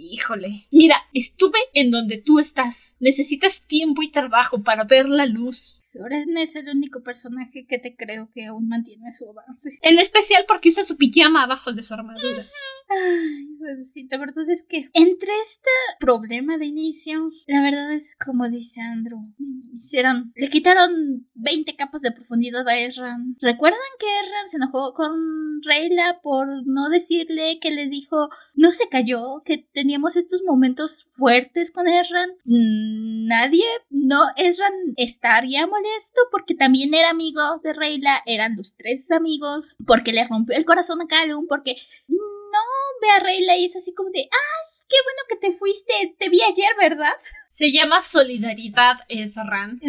Híjole. Mira, estuve en donde tú estás. Necesitas tiempo y trabajo para ver la luz. Soren es el único personaje que te creo que aún mantiene su avance. En especial porque usa su pijama abajo de su armadura. Ay, pues sí, la verdad es que entre este problema de inicio, la verdad es como dice Andrew, hicieron, le quitaron 20 capas de profundidad a Erran. ¿Recuerdan que Erran se enojó con Reyla por no decirle que le dijo, no se cayó, que teníamos estos momentos fuertes con Erran? Mm, nadie, no, Erran estaría molesto porque también era amigo de Reyla, eran los tres amigos, porque le rompió el corazón a Calum, porque no, ve a Reyla y es así como de, ay, qué bueno que te fuiste, te vi ayer, ¿verdad? Se llama solidaridad, Esran.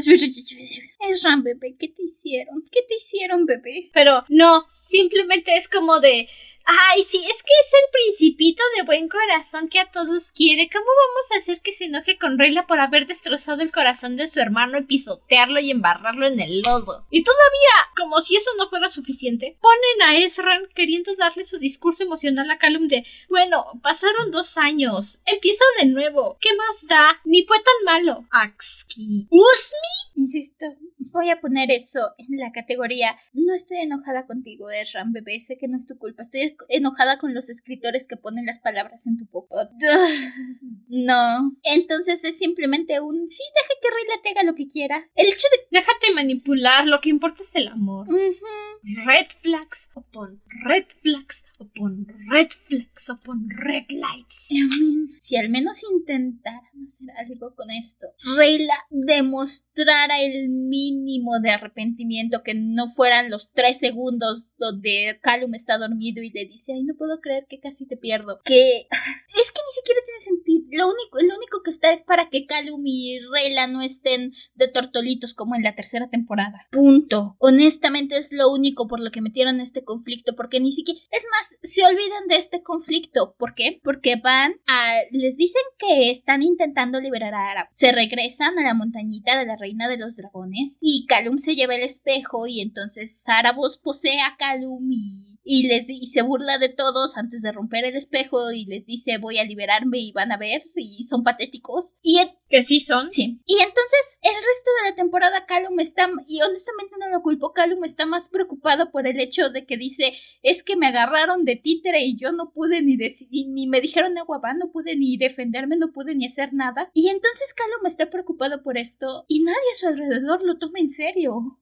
Esran, bebé, ¿qué te hicieron? ¿Qué te hicieron, bebé? Pero no, simplemente es como de, Ay, sí, es que es el principito de buen corazón que a todos quiere. ¿Cómo vamos a hacer que se enoje con Reyla por haber destrozado el corazón de su hermano y pisotearlo y embarrarlo en el lodo? Y todavía, como si eso no fuera suficiente, ponen a Ezran queriendo darle su discurso emocional a Calum de, bueno, pasaron dos años, empiezo de nuevo, ¿qué más da? Ni fue tan malo. Axki. ¿Usmi? Insisto, voy a poner eso en la categoría, no estoy enojada contigo, Ezran, bebé, sé que no es tu culpa, estoy enojada con los escritores que ponen las palabras en tu boca. No. Entonces es simplemente un sí, deje que Rayla te haga lo que quiera. El hecho de. Déjate manipular, lo que importa es el amor. Red flags upon red flags upon red flags upon red lights. Si al menos intentaran hacer algo con esto, Rayla demostrara el mínimo de arrepentimiento que no fueran los tres segundos donde Calum está dormido y le dice, ay, no puedo creer que casi te pierdo. Que es que ni siquiera tiene sentido. Lo único, lo único que está es para que Calum y Rayla no estén de tortolitos como en la tercera temporada. Punto. Honestamente es lo único por lo que metieron este conflicto, porque ni siquiera, es más, se olvidan de este conflicto. ¿Por qué? Porque van a, les dicen que están intentando liberar a Arab. Se regresan a la montañita de la reina de los dragones y Calum se lleva el espejo y entonces Sarabos posee a Calum y, y les y se burla de todos antes de romper el espejo y les dice voy a liberarme y van a ver y son patéticos. Y que sí son. Sí. Y entonces el resto de la temporada Calum está, y honestamente no lo culpo, Calum está más preocupado por el hecho de que dice, es que me agarraron de títere y yo no pude ni decidir, ni me dijeron agua va, no pude ni defenderme, no pude ni hacer nada. Y entonces Calum está preocupado por esto y nadie a su alrededor lo toma en serio.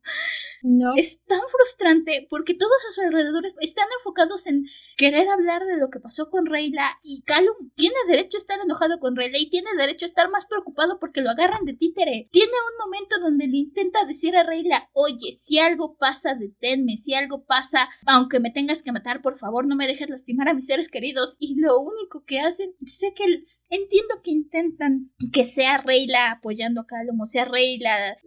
No. Es tan frustrante porque todos a su alrededor están enfocados en querer hablar de lo que pasó con Reyla y Callum tiene derecho a estar enojado con Reyla y tiene derecho a estar más preocupado porque lo agarran de títere. Tiene un momento donde le intenta decir a Reyla, oye, si algo pasa, deténme, si algo pasa, aunque me tengas que matar, por favor, no me dejes lastimar a mis seres queridos. Y lo único que hacen, sé que entiendo que intentan que sea Reyla apoyando a Callum o sea Reyla,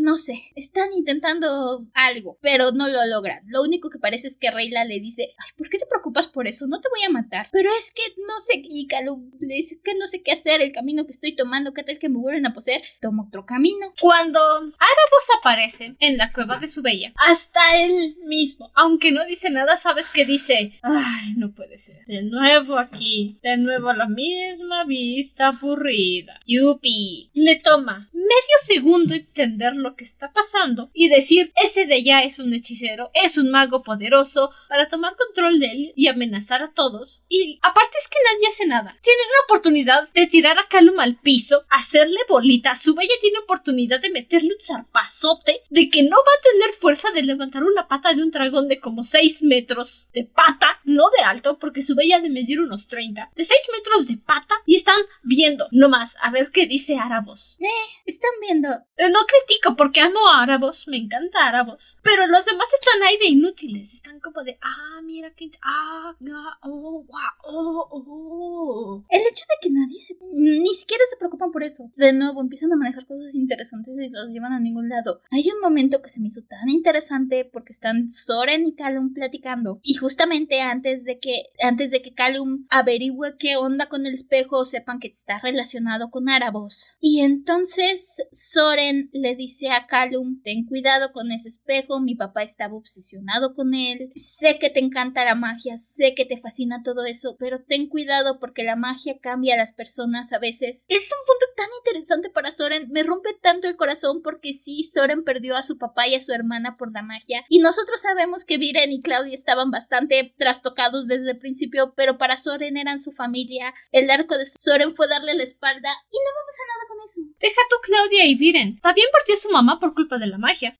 no sé, están intentando algo, pero no lo logran. Lo único que parece es que Reyla le dice, ay, ¿por qué te preocupas? por eso, no te voy a matar. Pero es que no sé, y Calum le dice que no sé qué hacer, el camino que estoy tomando, qué tal que me vuelven a poseer, tomo otro camino. Cuando Arabos aparece en la cueva de su bella, hasta él mismo, aunque no dice nada, sabes que dice, ay, no puede ser. De nuevo aquí, de nuevo la misma vista aburrida. Yupi. Le toma medio segundo entender lo que está pasando y decir, ese de allá es un hechicero, es un mago poderoso, para tomar control de él y amenazar a todos. Y aparte es que nadie hace nada. Tienen la oportunidad de tirar a Calum al piso, hacerle bolita. Su bella tiene oportunidad de meterle un zarpazote, de que no va a tener fuerza de levantar una pata de un dragón de como 6 metros de pata, no de alto, porque su bella de medir unos 30, de 6 metros de pata, y están viendo nomás a ver qué dice Árabos. Eh, están viendo. Eh, no critico porque amo a Árabos, me encanta Árabos, pero los demás están ahí de inútiles, están como de, ah, mira que, ah, oh, oh, oh. El hecho de que nadie se... Ni siquiera se preocupan por eso. De nuevo, empiezan a manejar cosas interesantes y los llevan a ningún lado. Hay un momento que se me hizo tan interesante porque están Soren y Callum platicando. Y justamente antes de que, antes de que Callum averigüe qué onda con el espejo, sepan que está relacionado con Árabos. Y entonces Soren le dice a Callum, ten cuidado con ese espejo, mi papá estaba obsesionado con él. Sé que te encanta la magia, sé que te fascina todo eso, pero ten cuidado porque la magia cambia a las personas a veces. Es un punto tan interesante para Soren, me rompe tanto el corazón porque sí, Soren perdió a su papá y a su hermana por la magia, y nosotros sabemos que Viren y Claudia estaban bastante trastocados desde el principio, pero para Soren eran su familia, el arco de Soren fue darle la espalda y no vamos a nada con eso. Deja tú Claudia y Viren, también perdió a su mamá por culpa de la magia.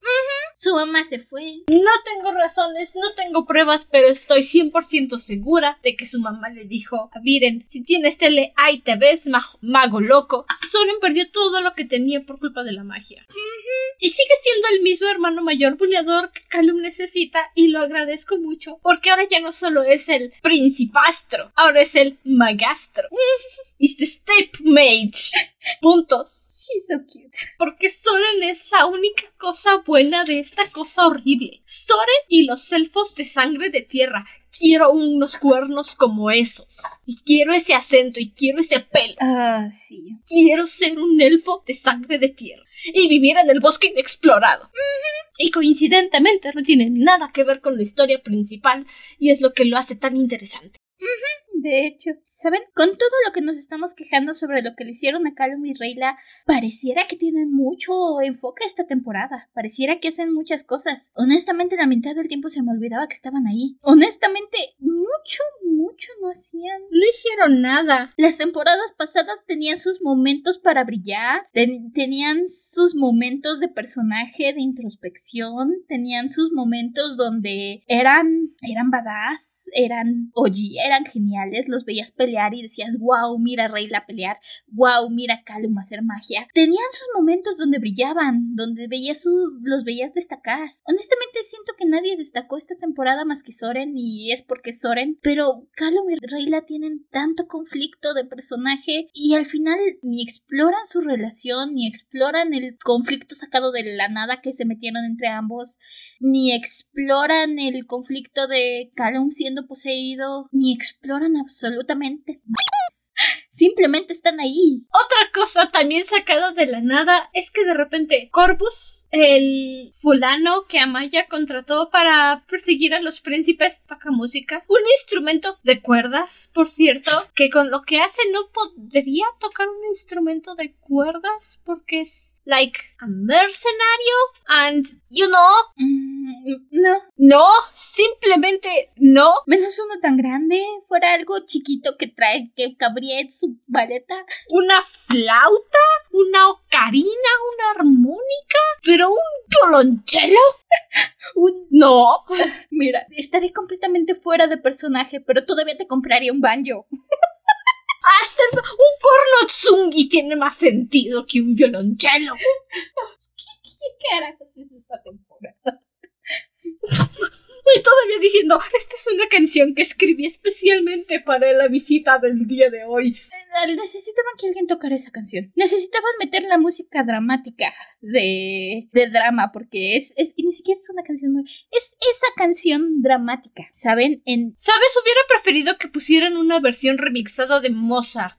Su mamá se fue. No tengo razones, no tengo pruebas, pero estoy 100% segura de que su mamá le dijo a Viren, si tienes tele, ahí te ves, mago, loco. Soren perdió todo lo que tenía por culpa de la magia. Y sigue siendo el mismo hermano mayor buleador que Calum necesita y lo agradezco mucho porque ahora ya no solo es el principastro, ahora es el magastro. the stepmate. Puntos. She's so cute. Porque Soren es la única cosa buena de esta cosa horrible. Soren y los elfos de sangre de tierra quiero unos cuernos como esos. Y quiero ese acento y quiero ese pelo. Ah, sí. Quiero ser un elfo de sangre de tierra y vivir en el bosque inexplorado. Y coincidentemente no tiene nada que ver con la historia principal y es lo que lo hace tan interesante. De hecho, ¿saben? Con todo lo que nos estamos quejando sobre lo que le hicieron a Calum y Reyla, pareciera que tienen mucho enfoque esta temporada. Pareciera que hacen muchas cosas. Honestamente, la mitad del tiempo se me olvidaba que estaban ahí. Honestamente, mucho, mucho no hacían. No hicieron nada. Las temporadas pasadas tenían sus momentos para brillar, tenían sus momentos de personaje, de introspección, tenían sus momentos donde eran, eran badass, eran, oye, eran geniales, los veías pelear y decías, wow, mira a Reyla pelear, wow, mira a Calum hacer magia. Tenían sus momentos donde brillaban, donde veías su, los veías destacar. Honestamente siento que nadie destacó esta temporada más que Soren y es porque Soren, pero Calum y Reyla tienen tanto conflicto de personaje y al final ni exploran su relación, ni exploran el conflicto sacado de la nada que se metieron entre ambos, ni exploran el conflicto de Calum siendo poseído, ni exploran absolutamente Simplemente están ahí. Otra cosa también sacada de la nada es que de repente Corvus, el fulano que Amaya contrató para perseguir a los príncipes, toca música. Un instrumento de cuerdas, por cierto, que con lo que hace no podría tocar un instrumento de cuerdas porque es like a mercenario and you know mm, no no simplemente no menos uno tan grande fuera algo chiquito que trae que cabría en su maleta una flauta una ocarina una armónica pero un violonchelo? Un... No. Mira, estaré completamente fuera de personaje, pero todavía te compraría un banjo. Hasta el- un corno tsungi tiene más sentido que un violonchelo. ¿Qué carajos es esta temporada? Y todavía diciendo, esta es una canción que escribí especialmente para la visita del día de hoy. Eh, Necesitaban que alguien tocara esa canción. Necesitaban meter la música dramática de, de drama, porque es, es y ni siquiera es una canción muy... Es esa canción dramática, ¿saben? En, ¿Sabes? Hubiera preferido que pusieran una versión remixada de Mozart.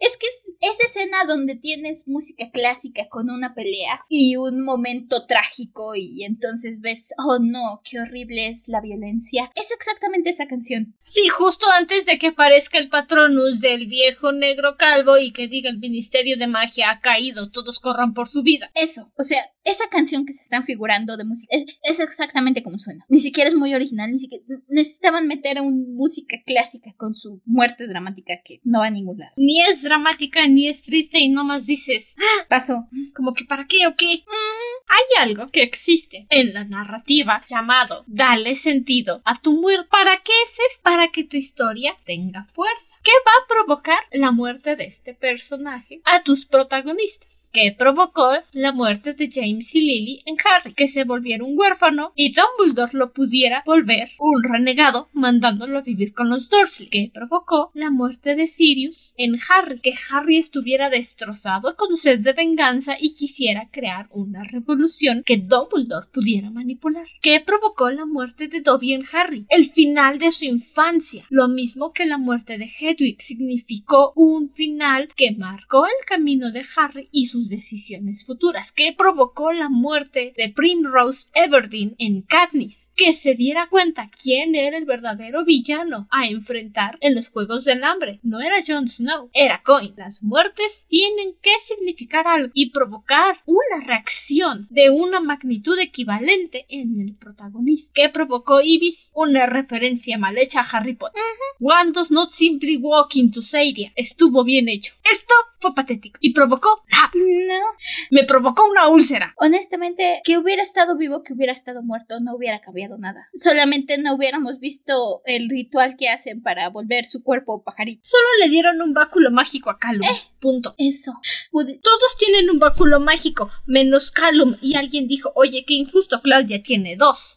es que es esa escena donde tienes música clásica con una pelea y un momento trágico y entonces ves, oh no, qué horrible es la violencia. Es exactamente esa canción. Sí, justo antes de que aparezca el patronus del viejo negro calvo y que diga el Ministerio de Magia ha caído, todos corran por su vida. Eso, o sea, esa canción que se están figurando de música es, es exactamente como suena. Ni siquiera es muy original, ni siquiera necesitaban meter un música clásica con su muerte dramática que no va a ningún lado. Ni es dramática, ni es triste y nomás dices, "Ah, Pasó. como que para qué o qué. Mm, hay algo que existe en la narrativa llamado dale sentido a tu muerte. ¿Para qué es? Para que tu historia tenga fuerza. ¿Qué va a provocar la muerte de este personaje a tus protagonistas? ¿Qué provocó la muerte de James y Lily en Harry? Que se volviera un huérfano y Dumbledore lo pudiera volver un renegado mandándolo a vivir con los Dursley. ¿Qué provocó la muerte de Sirius en Harry? Que Harry estuviera destrozado con sed de venganza y quisiera crear una revolución que Dumbledore pudiera manipular. ¿Qué provocó la muerte de Dobby en Harry? El final de su infancia. Lo mismo que la muerte de Hedwig significó un final que marcó el camino de Harry y sus decisiones futuras. ¿Qué provocó la muerte de Primrose Everdeen en Katniss? Que se diera cuenta quién era el verdadero villano a enfrentar en los Juegos del Hambre. No era Jon Snow, era Coin. Las muertes tienen que significar algo y provocar una reacción de una magnitud equivalente en el protagonista. ¿Qué provocó Ibis? Una referencia mal hecha a Harry Potter. One does not simply walk into Sadia. Estuvo bien hecho. Esto fue patético y provocó nada. No. Me provocó una úlcera. Honestamente, que hubiera estado vivo, que hubiera estado muerto, no hubiera cambiado nada. Solamente no hubiéramos visto el ritual que hacen para volver su cuerpo pajarito. Solo le dieron un báculo mágico a Calum. Punto. Eso. Todos tienen un báculo mágico, menos Calum. Y alguien dijo, oye, qué injusto, Claudia tiene dos.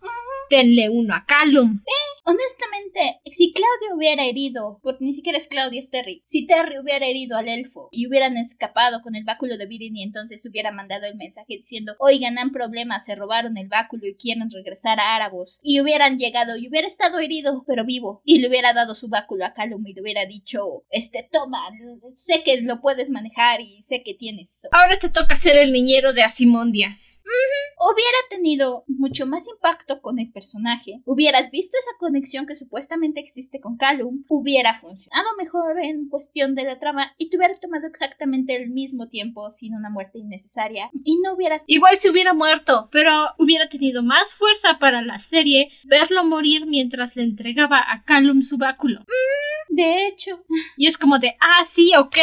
Denle uno a Calum. Honestamente, si Claudia hubiera herido, porque ni siquiera es Claudia, es Terry, si Terry hubiera herido al elfo y hubieran escapado con el báculo de Viren y entonces hubiera mandado el mensaje diciendo, oigan, han problemas, se robaron el báculo y quieren regresar a Árabos, y hubieran llegado y hubiera estado herido, pero vivo, y le hubiera dado su báculo a Calum y le hubiera dicho, este, toma, sé que lo puedes manejar y sé que tienes. Ahora te toca ser el niñero de Asimondias. hubiera tenido mucho más impacto con el personaje, hubieras visto esa conexión que supuestamente existe con Callum, hubiera funcionado mejor en cuestión de la trama y te hubiera tomado exactamente el mismo tiempo sin una muerte innecesaria y no hubieras... Igual se hubiera muerto, pero hubiera tenido más fuerza para la serie verlo morir mientras le entregaba a Calum su báculo. De hecho, Y es como de, ah, sí, ok,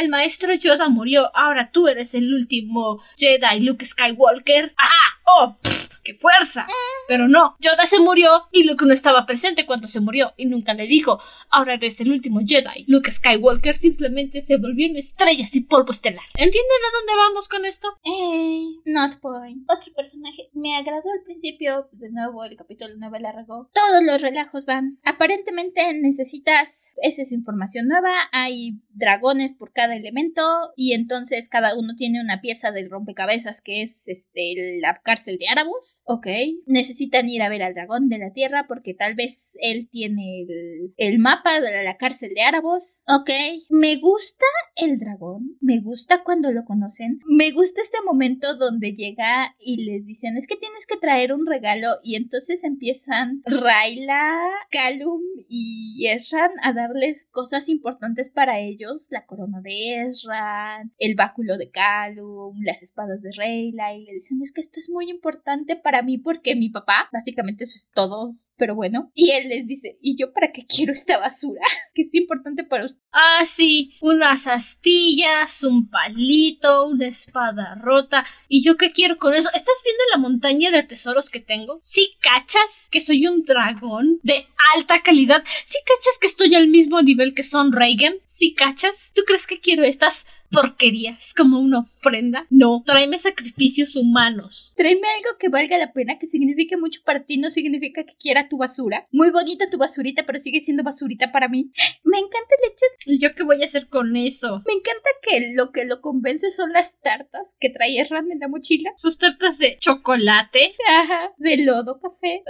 el maestro Yoda murió, ahora tú eres el último Jedi, Luke Skywalker. Ah, oh, pff, qué fuerza. Pero no, Yoda se murió y Luke no estaba presente cuando se murió y nunca le dijo, ahora eres el último Jedi. Luke Skywalker simplemente se volvió en estrellas y polvo estelar. ¿Entienden a dónde vamos con esto? eh, not point. Otro personaje me agradó al principio, de nuevo el capítulo 9 la regó. Todos los relajos van. Aparentemente necesitas, esa es información nueva, hay dragones por cada elemento y entonces cada uno tiene una pieza del rompecabezas que es este la cárcel de Árabos. Ok. Necesitan ir a ver al dragón de la tierra porque tal vez él tiene el, el mapa de la cárcel de Árabos. Ok. Me gusta el dragón. Me gusta cuando lo conocen. Me gusta este momento donde llega y les dicen es que tienes que traer un regalo y entonces empiezan Raila, Calum y Ezran a darles cosas importantes para ellos. La corona de Ezran, el báculo de Calum, las espadas de Rayla y le dicen es que esto es muy importante para mí porque mi papá, básicamente eso es todo, pero bueno. Y él les dice, ¿y yo para qué quiero esta basura? que es importante para usted. Ah, sí, unas astillas, un palito, una espada rota ¿Y yo qué quiero con eso? ¿Estás viendo la montaña de tesoros que tengo? ¿Sí cachas que soy un dragón de alta calidad? ¿Sí cachas que estoy al mismo nivel que Son Reagan? ¿Sí cachas? ¿Tú crees que quiero estas porquerías como una ofrenda. No, tráeme sacrificios humanos. Tráeme algo que valga la pena, que signifique mucho para ti, no significa que quiera tu basura. Muy bonita tu basurita, pero sigue siendo basurita para mí. Me encanta el hecho. ¿Y yo qué voy a hacer con eso? Me encanta que lo que lo convence son las tartas que trae Ran en la mochila. Sus tartas de chocolate. Ajá, de lodo café.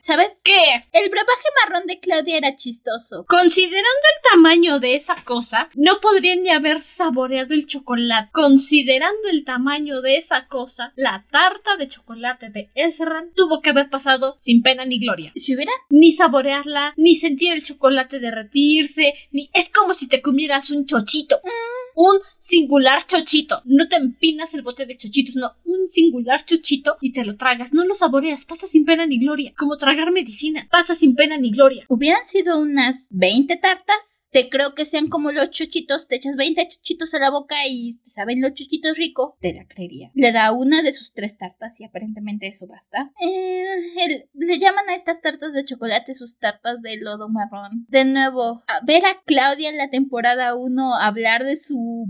¿Sabes? ¿Qué? El brebaje marrón de Claudia era chistoso. Considerando el tamaño de esa cosa, no podría ni haber el chocolate. Considerando el tamaño de esa cosa, la tarta de chocolate de Ezran tuvo que haber pasado sin pena ni gloria. ¿Si hubiera? Ni saborearla, ni sentir el chocolate derretirse, ni... Es como si te comieras un chochito. Mm. Un singular chochito. No te empinas el bote de chochitos, no. Un singular chochito y te lo tragas. No lo saboreas. Pasa sin pena ni gloria. Como tragar medicina. Pasa sin pena ni gloria. Hubieran sido unas 20 tartas. Te creo que sean como los chochitos. Te echas 20 chochitos a la boca y te saben los chochitos rico. Te la creería. Le da una de sus tres tartas y aparentemente eso basta. Eh, le llaman a estas tartas de chocolate sus tartas de lodo marrón. De nuevo, a ver a Claudia en la temporada 1 hablar de su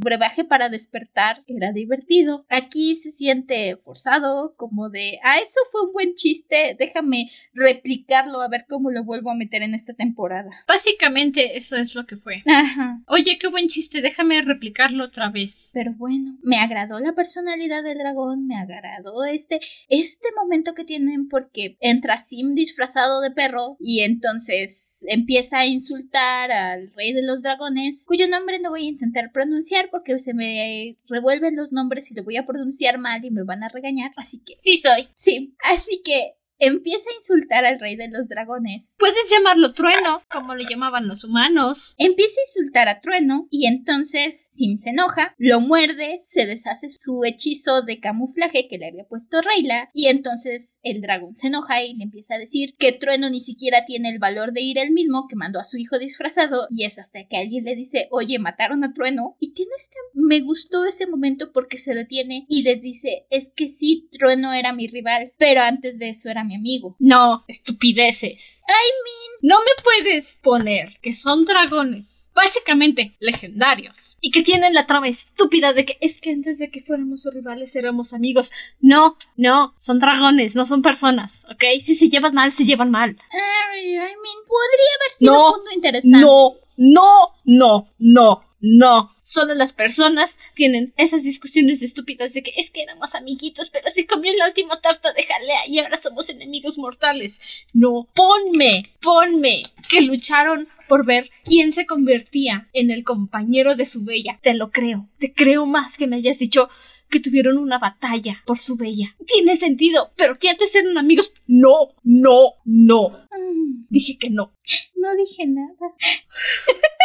para despertar era divertido. Aquí se siente forzado, como de, ah, eso fue un buen chiste, déjame replicarlo a ver cómo lo vuelvo a meter en esta temporada. Básicamente eso es lo que fue. Ajá. Oye, qué buen chiste, déjame replicarlo otra vez. Pero bueno, me agradó la personalidad del dragón, me agradó este, este momento que tienen porque entra Sim disfrazado de perro y entonces empieza a insultar al rey de los dragones, cuyo nombre no voy a intentar pronunciar porque se me revuelven los nombres y lo voy a pronunciar mal y me van a regañar. Así que. Sí, soy. Sí, así que empieza a insultar al rey de los dragones. Puedes llamarlo trueno, como lo llamaban los humanos. Empieza a insultar a trueno y entonces Sim se enoja, lo muerde, se deshace su hechizo de camuflaje que le había puesto Rayla y entonces el dragón se enoja y le empieza a decir que trueno ni siquiera tiene el valor de ir él mismo, que mandó a su hijo disfrazado y es hasta que alguien le dice, oye, mataron a trueno y tiene este... Me gustó ese momento porque se detiene y les dice, es que sí, trueno era mi rival, pero antes de eso era mi amigo. No, estupideces. I mean. No me puedes poner que son dragones, básicamente legendarios, y que tienen la trama estúpida de que es que antes de que fuéramos rivales éramos amigos. No, no, son dragones, no son personas, ¿ok? Si se llevan mal, se llevan mal. I mean, podría haber sido No, un punto interesante. No, no, no, no, no. Solo las personas tienen esas discusiones estúpidas de que es que éramos amiguitos, pero se comió la última tarta de jalea y ahora somos enemigos mortales. No, ponme, ponme que lucharon por ver quién se convertía en el compañero de su bella. Te lo creo. Te creo más que me hayas dicho que tuvieron una batalla por su bella. Tiene sentido, pero que antes eran amigos. No, no, no. Mm, Dije que no. no dije nada.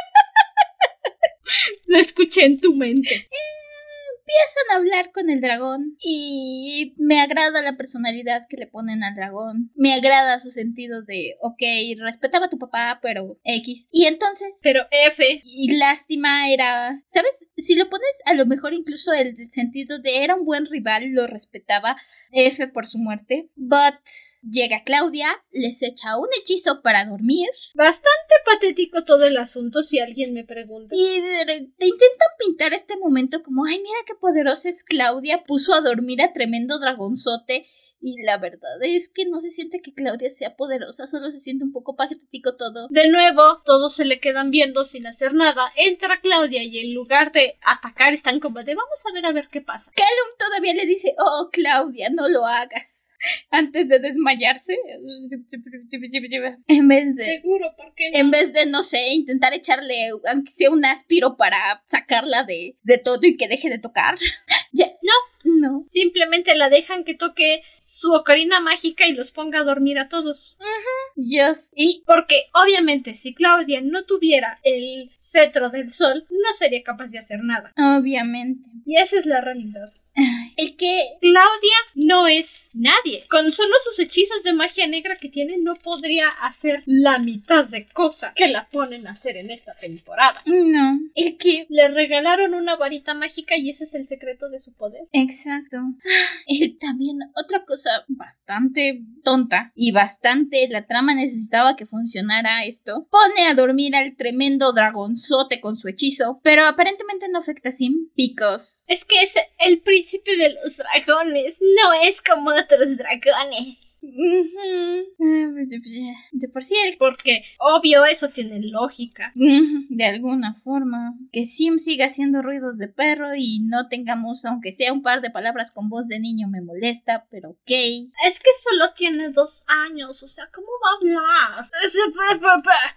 Lo escuché en tu mente. Empiezan a hablar con el dragón y me agrada la personalidad que le ponen al dragón. Me agrada su sentido de, ok, respetaba a tu papá, pero X. Y entonces... Pero F. Y lástima era, ¿sabes? Si lo pones a lo mejor incluso el sentido de era un buen rival, lo respetaba, F por su muerte. But llega Claudia, les echa un hechizo para dormir Bastante patético todo el asunto si alguien me pregunta. y te intentan pintar este momento como, ay, mira qué poderosa es Claudia, puso a dormir a tremendo dragonzote. Y la verdad es que no se siente que Claudia sea poderosa, solo se siente un poco patético todo. De nuevo, todos se le quedan viendo sin hacer nada. Entra Claudia y en lugar de atacar están como de vamos a ver a ver qué pasa. Callum todavía le dice, oh Claudia, no lo hagas. Antes de desmayarse. En vez de... Seguro, ¿por qué? En vez de, no sé, intentar echarle, aunque sea un aspiro para sacarla de, de todo y que deje de tocar. ya, no, no. Simplemente la dejan que toque su ocarina mágica y los ponga a dormir a todos. Yo, y Porque, obviamente, si Claudia no tuviera el cetro del sol, no sería capaz de hacer nada. obviamente. Y esa es la realidad. El que Claudia no es nadie. Con solo sus hechizos de magia negra que tiene, no podría hacer la mitad de cosas que la ponen a hacer en esta temporada. No, el que... Le regalaron una varita mágica y ese es el secreto de su poder. Exacto. Y también otra cosa bastante tonta y bastante la trama necesitaba que funcionara esto. Pone a dormir al tremendo dragonzote con su hechizo, pero aparentemente no afecta a Sim. Picos. Es que es el príncipe de los dragones, no es como otros dragones. De por sí, el... porque obvio eso tiene lógica. De alguna forma. Que Sim siga haciendo ruidos de perro y no tengamos, aunque sea un par de palabras con voz de niño, me molesta, pero ok. Es que solo tiene dos años, o sea, ¿cómo va a hablar?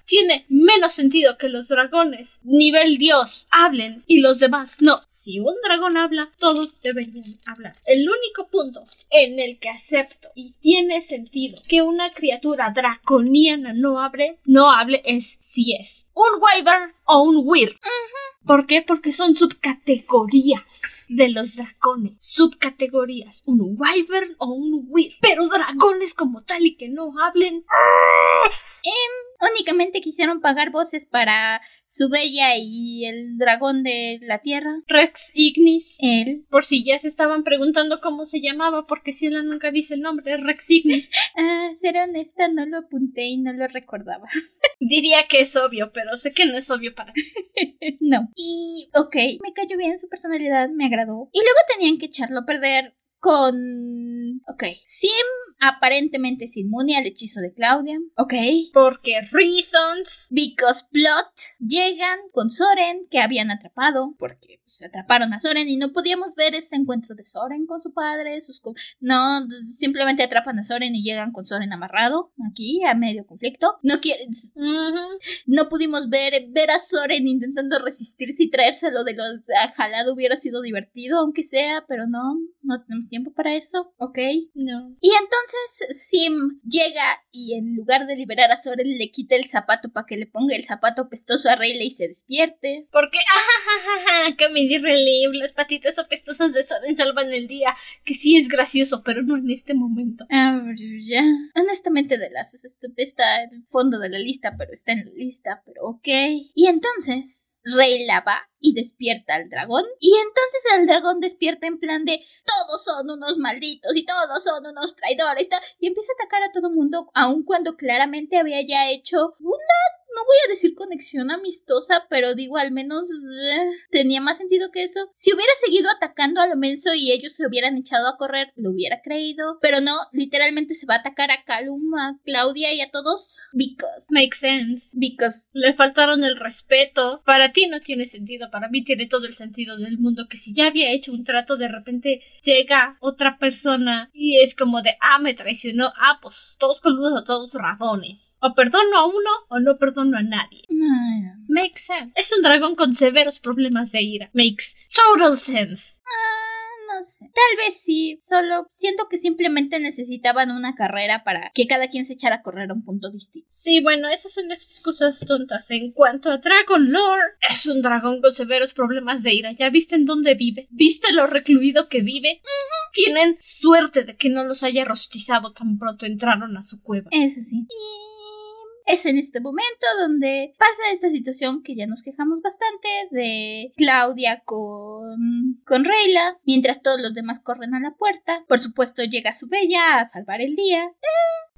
Tiene menos sentido que los dragones, nivel Dios, hablen y los demás no. Si un dragón habla, todos deberían hablar. El único punto en el que acepto y tiene sentido que una criatura draconiana no hable, no hable es si es un wyvern o un weir. ¿Por qué? Porque son subcategorías de los dragones. Subcategorías. Un wyvern o un weir. Pero dragones como tal y que no hablen. Em, únicamente quisieron pagar voces para su bella y el dragón de la tierra. Rex Ignis. Él. Por si ya se estaban preguntando cómo se llamaba, porque él nunca dice el nombre, Rex Ignis. ah, ser honesta, no lo apunté y no lo recordaba. Diría que es obvio, pero sé que no es obvio para ti. no. Y, ok, me cayó bien su personalidad, me agradó. Y luego tenían que echarlo a perder con... Ok, Sim aparentemente es inmune al hechizo de Claudia. Ok. Porque reasons. Because plot. Llegan con Soren, que habían atrapado, porque se atraparon a Soren y no podíamos ver ese encuentro de Soren con su padre. Sus no, simplemente atrapan a Soren y llegan con Soren amarrado aquí, a medio conflicto. No quieren... No pudimos ver, ver a Soren intentando resistirse y traérselo de lo jalado hubiera sido divertido, aunque sea, pero no, no tenemos tiempo para eso. Ok. No. Y entonces Sim llega y en lugar de liberar a Soren le quita el zapato para que le ponga el zapato apestoso a Rayleigh y se despierte. Porque, ajajaja, que me relief, las patitas apestosas de Soren salvan el día. Que sí es gracioso, pero no en este momento. Ah, ya. Honestamente, de las está en el fondo de la lista, pero está en la lista, pero ok. Y entonces Rey la va y despierta al dragón. Y entonces el dragón despierta en plan de todos son unos malditos y todos son unos traidores. Y empieza a atacar a todo mundo, aun cuando claramente había ya hecho una no voy a decir conexión amistosa, pero digo al menos eh, tenía más sentido que eso. Si hubiera seguido atacando a lo menso y ellos se hubieran echado a correr, lo hubiera creído. Pero no, literalmente se va a atacar a Calum, a Claudia y a todos. Because. Makes sense. Because. Le faltaron el respeto. Para ti no tiene sentido, para mí tiene todo el sentido del mundo. Que si ya había hecho un trato, de repente llega otra persona y es como de, ah, me traicionó. Ah, pues todos coludos o todos rabones. O perdono a uno o no perdono a nadie. Makes sense. Es un dragón con severos problemas de ira. Makes total sense. Ah, no sé. Tal vez sí. Solo siento que simplemente necesitaban una carrera para que cada quien se echara a correr a un punto distinto. Sí, bueno, esas son excusas tontas. En cuanto a Dragon Lore, es un dragón con severos problemas de ira. ¿Ya viste en dónde vive? ¿Viste lo recluido que vive? Tienen suerte de que no los haya rostizado tan pronto entraron a su cueva. Eso sí. Es en este momento donde pasa esta situación que ya nos quejamos bastante de Claudia con, con Reyla, mientras todos los demás corren a la puerta. Por supuesto llega su bella a salvar el día.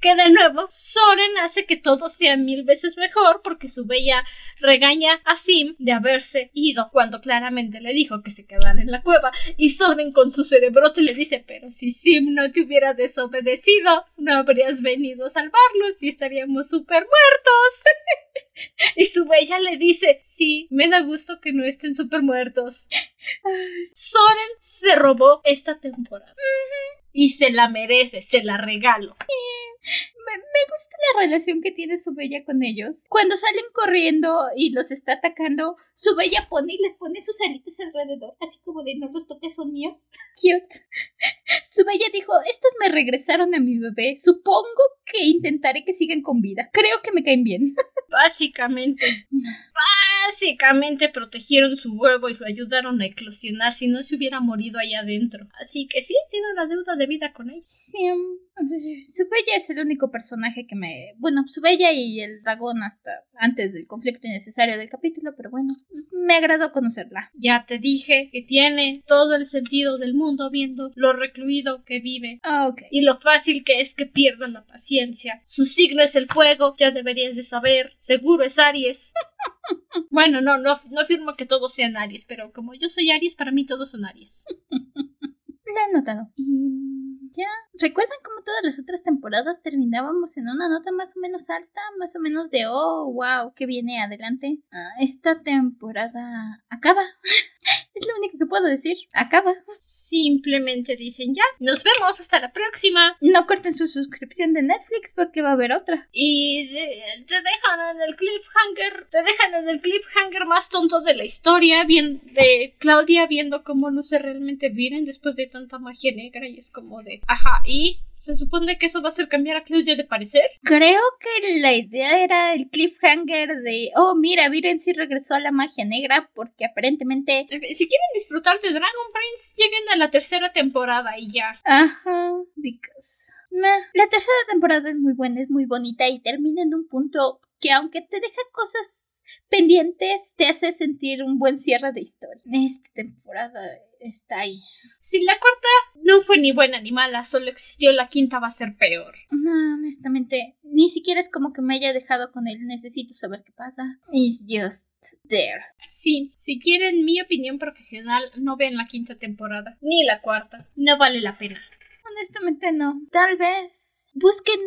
Que de nuevo, Soren hace que todo sea mil veces mejor porque su bella regaña a Sim de haberse ido cuando claramente le dijo que se quedara en la cueva y Soren con su cerebrote le dice pero si Sim no te hubiera desobedecido no habrías venido a salvarnos y estaríamos súper muertos. y su bella le dice, sí, me da gusto que no estén súper muertos. Soren se robó esta temporada. Y se la merece, se la regalo. Me, gusta la relación que tiene su bella con ellos. Cuando salen corriendo y los está atacando, su bella pone y les pone sus alitas alrededor, así como de no los toques, son míos. Cute. Su bella dijo, estos me regresaron a mi bebé. Supongo que intentaré que sigan con vida. Creo que me caen bien. Básicamente. Básicamente protegieron su huevo y lo ayudaron a eclosionar si no se hubiera morido allá adentro. Así que sí, tiene una deuda de vida con ellos. Sí, Subella es el único personaje que me... Bueno, Subella y el dragón hasta antes del conflicto innecesario del capítulo, pero bueno, me agradó conocerla. Ya te dije que tiene todo el sentido del mundo viendo lo recluido que vive. Ok. Y lo fácil que es que pierdan la paciencia. Su signo es el fuego, ya deberías de saber. Seguro es Aries. bueno, no, no, no afirmo que todos sean Aries, pero como yo soy Aries, para mí todos son Aries. Lo he notado. Y ya. ¿Recuerdan cómo todas las otras temporadas terminábamos en una nota más o menos alta? Más o menos de, oh, wow, que viene adelante. Ah, esta temporada acaba. Es lo único que puedo decir. Acaba. Simplemente dicen ya. Nos vemos hasta la próxima. No corten su suscripción de Netflix porque va a haber otra. Y te dejan en el cliffhanger. Te dejan en el cliffhanger más tonto de la historia. Bien, de Claudia viendo cómo luce realmente Viren después de tanta magia negra. Y es como de. Ajá. Y ¿Se supone que eso va a hacer cambiar a Claudia de parecer? Creo que la idea era el cliffhanger de, oh, mira, Viren sí regresó a la magia negra porque aparentemente... Si quieren disfrutar de Dragon Prince, lleguen a la tercera temporada y ya. Ajá, because... La tercera temporada es muy buena, es muy bonita y termina en un punto que aunque te deja cosas pendientes, te hace sentir un buen cierre de historia. Esta temporada está ahí. Si la cuarta no fue ni buena ni mala, solo existió la quinta va a ser peor. No, honestamente, ni siquiera es como que me haya dejado con él. Necesito saber qué pasa. It's just there. Sí, si quieren mi opinión profesional, no vean la quinta temporada, ni la cuarta. No vale la pena. Honestamente no. Tal vez busquen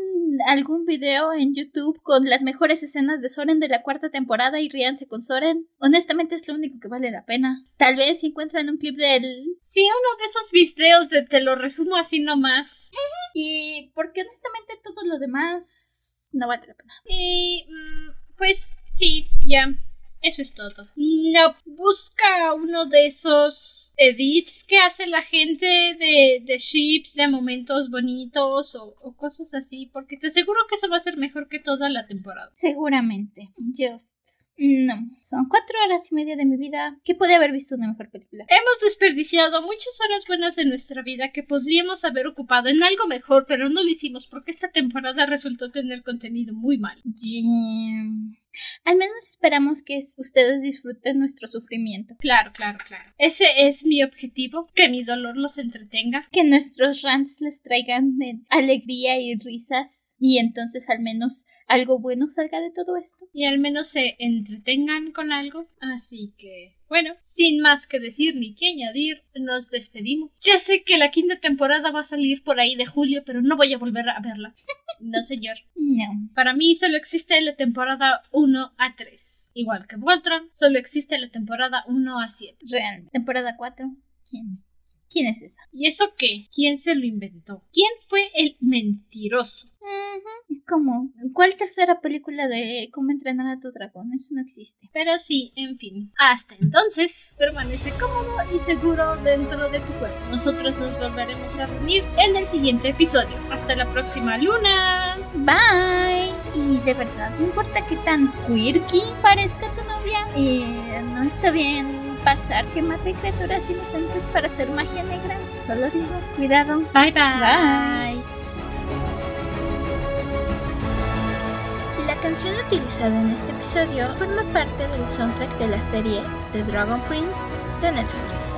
algún video en YouTube con las mejores escenas de Soren de la cuarta temporada y ríanse con Soren. Honestamente es lo único que vale la pena. Tal vez si encuentran un clip del... Sí, uno de esos videos de te lo resumo así nomás. Y porque honestamente todo lo demás no vale la pena. Y... Mm, pues sí, ya. Eso es todo. No, busca uno de esos edits que hace la gente de, de ships, de momentos bonitos o, o, cosas así, porque te aseguro que eso va a ser mejor que toda la temporada. Seguramente. Just. No. Son cuatro horas y media de mi vida que pude haber visto una mejor película. Hemos desperdiciado muchas horas buenas de nuestra vida que podríamos haber ocupado en algo mejor, pero no lo hicimos porque esta temporada resultó tener contenido muy mal. Al menos esperamos que ustedes disfruten nuestro sufrimiento. Claro, claro, claro. Ese es mi objetivo, que mi dolor los entretenga. Que nuestros rants les traigan alegría y risas. Y entonces al menos algo bueno salga de todo esto. Y al menos se entretengan con algo. Así que, bueno, sin más que decir ni que añadir, nos despedimos. Ya sé que la quinta temporada va a salir por ahí de julio, pero no voy a volver a verla. No, señor. No. Para mí solo existe la temporada 1 a 3. Igual que Voltron, solo existe la temporada 1 a 7. Real. Temporada 4. ¿Quién? ¿Quién es esa? ¿Y eso qué? ¿Quién se lo inventó? ¿Quién fue el mentiroso? ¿Cómo? ¿Cuál tercera película de cómo entrenar a tu dragón? Eso no existe. Pero sí, en fin. Hasta entonces, permanece cómodo y seguro dentro de tu cuerpo. Nosotros nos volveremos a reunir en el siguiente episodio. Hasta la próxima luna. Bye. Y de verdad, no importa qué tan quirky parezca tu novia, eh, no está bien pasar que mate criaturas inocentes para hacer magia negra. Solo digo, cuidado. Bye bye. Bye. La canción utilizada en este episodio forma parte del soundtrack de la serie The Dragon Prince de Netflix.